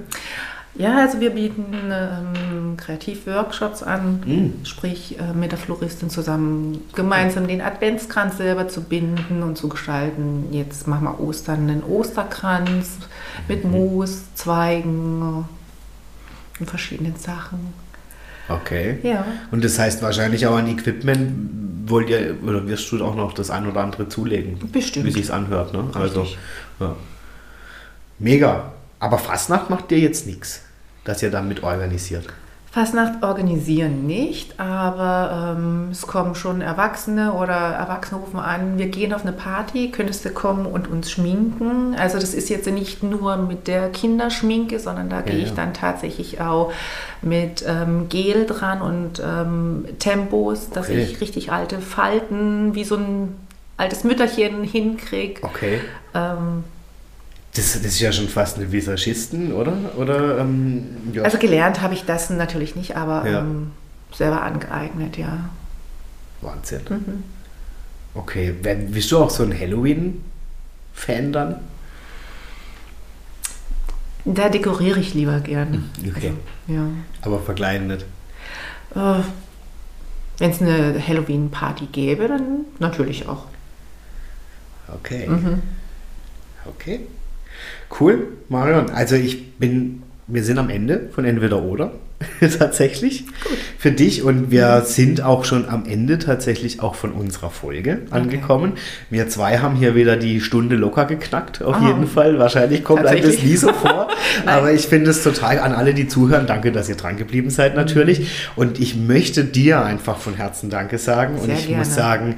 Ja, also wir bieten ähm, Kreativworkshops an, Mm. sprich äh, mit der Floristin zusammen gemeinsam den Adventskranz selber zu binden und zu gestalten. Jetzt machen wir Ostern einen Osterkranz mit Moos, Zweigen und verschiedenen Sachen. Okay. Ja. Und das heißt wahrscheinlich auch an Equipment wollt ihr oder wirst du auch noch das ein oder andere zulegen? Bestimmt. Wie sich's anhört, ne? Also Richtig. ja. Mega. Aber Fastnacht macht dir jetzt nichts, dass ihr damit organisiert. Fastnacht organisieren nicht, aber ähm, es kommen schon Erwachsene oder Erwachsene rufen an, wir gehen auf eine Party, könntest du kommen und uns schminken? Also das ist jetzt nicht nur mit der Kinderschminke, sondern da gehe Ja, ich ja. dann tatsächlich auch mit ähm, Gel dran und ähm, Tempos, dass Okay. ich richtig alte Falten wie so ein altes Mütterchen hinkriege. Okay. Das, das ist ja schon fast eine Visagisten, oder? Oder ähm, ja. also gelernt habe ich das natürlich nicht, aber Ja. ähm, selber angeeignet, ja. Wahnsinn. Mhm. Okay, bist du auch so ein Halloween-Fan dann? Da dekoriere ich lieber gern. Okay. Ja. Aber verkleiden nicht. Äh, Wenn es eine Halloween-Party gäbe, dann natürlich auch. Okay. Mhm. Okay. Cool, Marion. Also ich bin, wir sind am Ende von Entweder oder. tatsächlich. Gut. Für dich. Und wir sind auch schon am Ende tatsächlich auch von unserer Folge angekommen. Okay. Wir zwei haben hier wieder die Stunde locker geknackt, auf oh. jeden Fall. Wahrscheinlich kommt einem das nie so vor. aber ich finde es total an alle, die zuhören. Danke, dass ihr dran geblieben seid natürlich. Mhm. Und ich möchte dir einfach von Herzen Danke sagen. Sehr und ich gerne. muss sagen,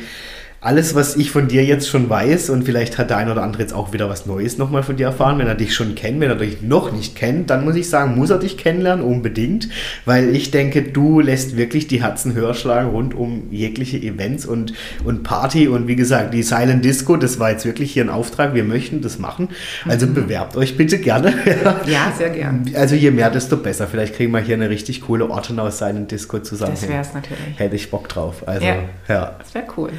alles, was ich von dir jetzt schon weiß, und vielleicht hat der ein oder andere jetzt auch wieder was Neues nochmal von dir erfahren, wenn er dich schon kennt, wenn er dich noch nicht kennt, dann muss ich sagen, muss er dich kennenlernen, unbedingt, weil ich denke, du lässt wirklich die Herzen höher schlagen rund um jegliche Events und, und Party und wie gesagt, die Silent Disco, das war jetzt wirklich hier ein Auftrag, wir möchten das machen, also mhm. bewerbt euch bitte gerne. ja, sehr gern. Also je mehr, desto besser, vielleicht kriegen wir hier eine richtig coole aus Silent Disco zusammen. Das wäre es natürlich. Hätte ich Bock drauf, also ja, ja. das wäre cool.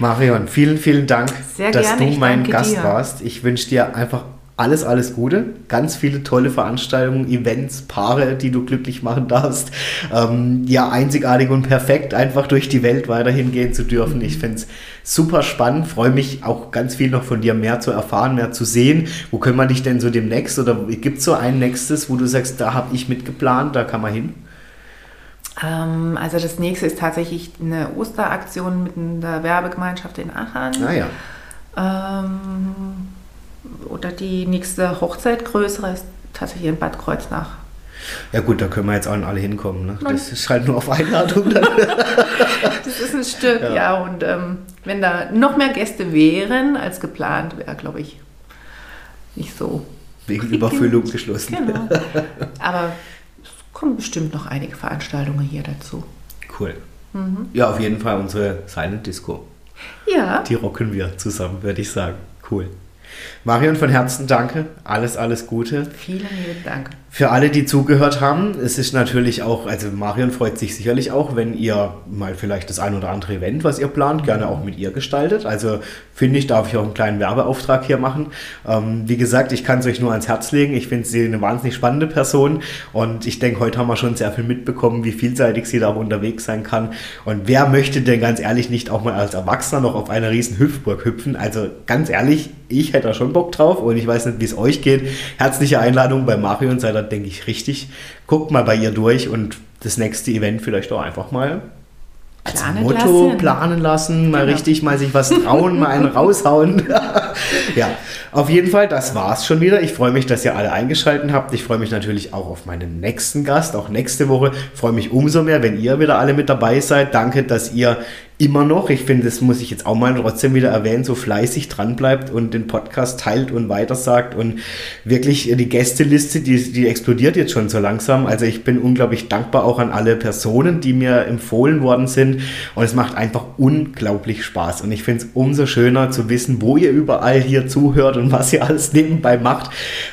Marion, vielen, vielen Dank, Sehr dass gerne. du mein Gast dir. warst. Ich wünsche dir einfach alles, alles Gute. Ganz viele tolle Veranstaltungen, Events, Paare, die du glücklich machen darfst. Ähm, ja, einzigartig und perfekt, einfach durch die Welt weiterhin gehen zu dürfen. Ich finde es super spannend. Freue mich auch ganz viel noch von dir mehr zu erfahren, mehr zu sehen. Wo können wir dich denn so demnächst oder gibt es so ein nächstes, wo du sagst, da habe ich mitgeplant, da kann man hin? Ähm, also das nächste ist tatsächlich eine Osteraktion mit einer Werbegemeinschaft in Aachen. Ah ja. Ähm, oder die nächste Hochzeit größere ist tatsächlich in Bad Kreuznach. Ja gut, da können wir jetzt auch alle hinkommen. Ne? Das ist halt nur auf Einladung. Das ist ein Stück, ja. ja und ähm, wenn da noch mehr Gäste wären als geplant, wäre, glaube ich, nicht so. Wegen Überfüllung geschlossen. Genau. Aber kommen bestimmt noch einige Veranstaltungen hier dazu. Cool. Mhm. Ja, auf jeden Fall unsere Silent Disco. Ja. Die rocken wir zusammen, würde ich sagen. Cool. Marion, von Herzen danke. Alles, alles Gute. Vielen lieben Dank. Für alle, die zugehört haben, es ist natürlich auch, also Marion freut sich sicherlich auch, wenn ihr mal vielleicht das ein oder andere Event, was ihr plant, gerne auch mit ihr gestaltet. Also finde ich, darf ich auch einen kleinen Werbeauftrag hier machen. Ähm, wie gesagt, ich kann es euch nur ans Herz legen. Ich finde sie eine wahnsinnig spannende Person und ich denke, heute haben wir schon sehr viel mitbekommen, wie vielseitig sie da auch unterwegs sein kann. Und wer möchte denn ganz ehrlich nicht auch mal als Erwachsener noch auf einer riesen Hüpfburg hüpfen? Also ganz ehrlich, ich hätte da schon Bock drauf und ich weiß nicht, wie es euch geht. Herzliche Einladung bei Marion, seid ihr, denke ich, richtig. Guckt mal bei ihr durch und das nächste Event vielleicht auch einfach mal als planen Motto lassen. planen lassen, mal genau. richtig mal sich was trauen, mal einen raushauen. ja, auf jeden Fall, das war's schon wieder. Ich freue mich, dass ihr alle eingeschaltet habt. Ich freue mich natürlich auch auf meinen nächsten Gast, auch nächste Woche. Ich freue mich umso mehr, wenn ihr wieder alle mit dabei seid. Danke, dass ihr immer noch, ich finde, das muss ich jetzt auch mal trotzdem wieder erwähnen, so fleißig dran bleibt und den Podcast teilt und weitersagt und wirklich die Gästeliste, die, die explodiert jetzt schon so langsam. Also ich bin unglaublich dankbar auch an alle Personen, die mir empfohlen worden sind und es macht einfach unglaublich Spaß und ich finde es umso schöner zu wissen, wo ihr überall hier zuhört und was ihr alles nebenbei macht.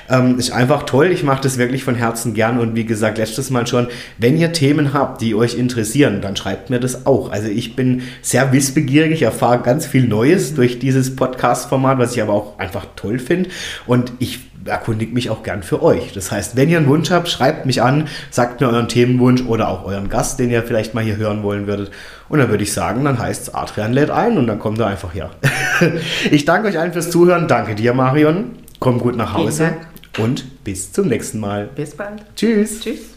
Ähm, ist einfach toll. Ich mache das wirklich von Herzen gern und wie gesagt, letztes Mal schon, wenn ihr Themen habt, die euch interessieren, dann schreibt mir das auch. Also ich bin sehr wissbegierig. Ich erfahre ganz viel Neues durch dieses Podcast-Format, was ich aber auch einfach toll finde. Und ich erkundige mich auch gern für euch. Das heißt, wenn ihr einen Wunsch habt, schreibt mich an, sagt mir euren Themenwunsch oder auch euren Gast, den ihr vielleicht mal hier hören wollen würdet. Und dann würde ich sagen, dann heißt es Adrian lädt ein und dann kommt er einfach her. ich danke euch allen fürs Zuhören. Danke dir, Marion. Komm gut nach Hause und bis zum nächsten Mal. Bis bald. Tschüss. Tschüss.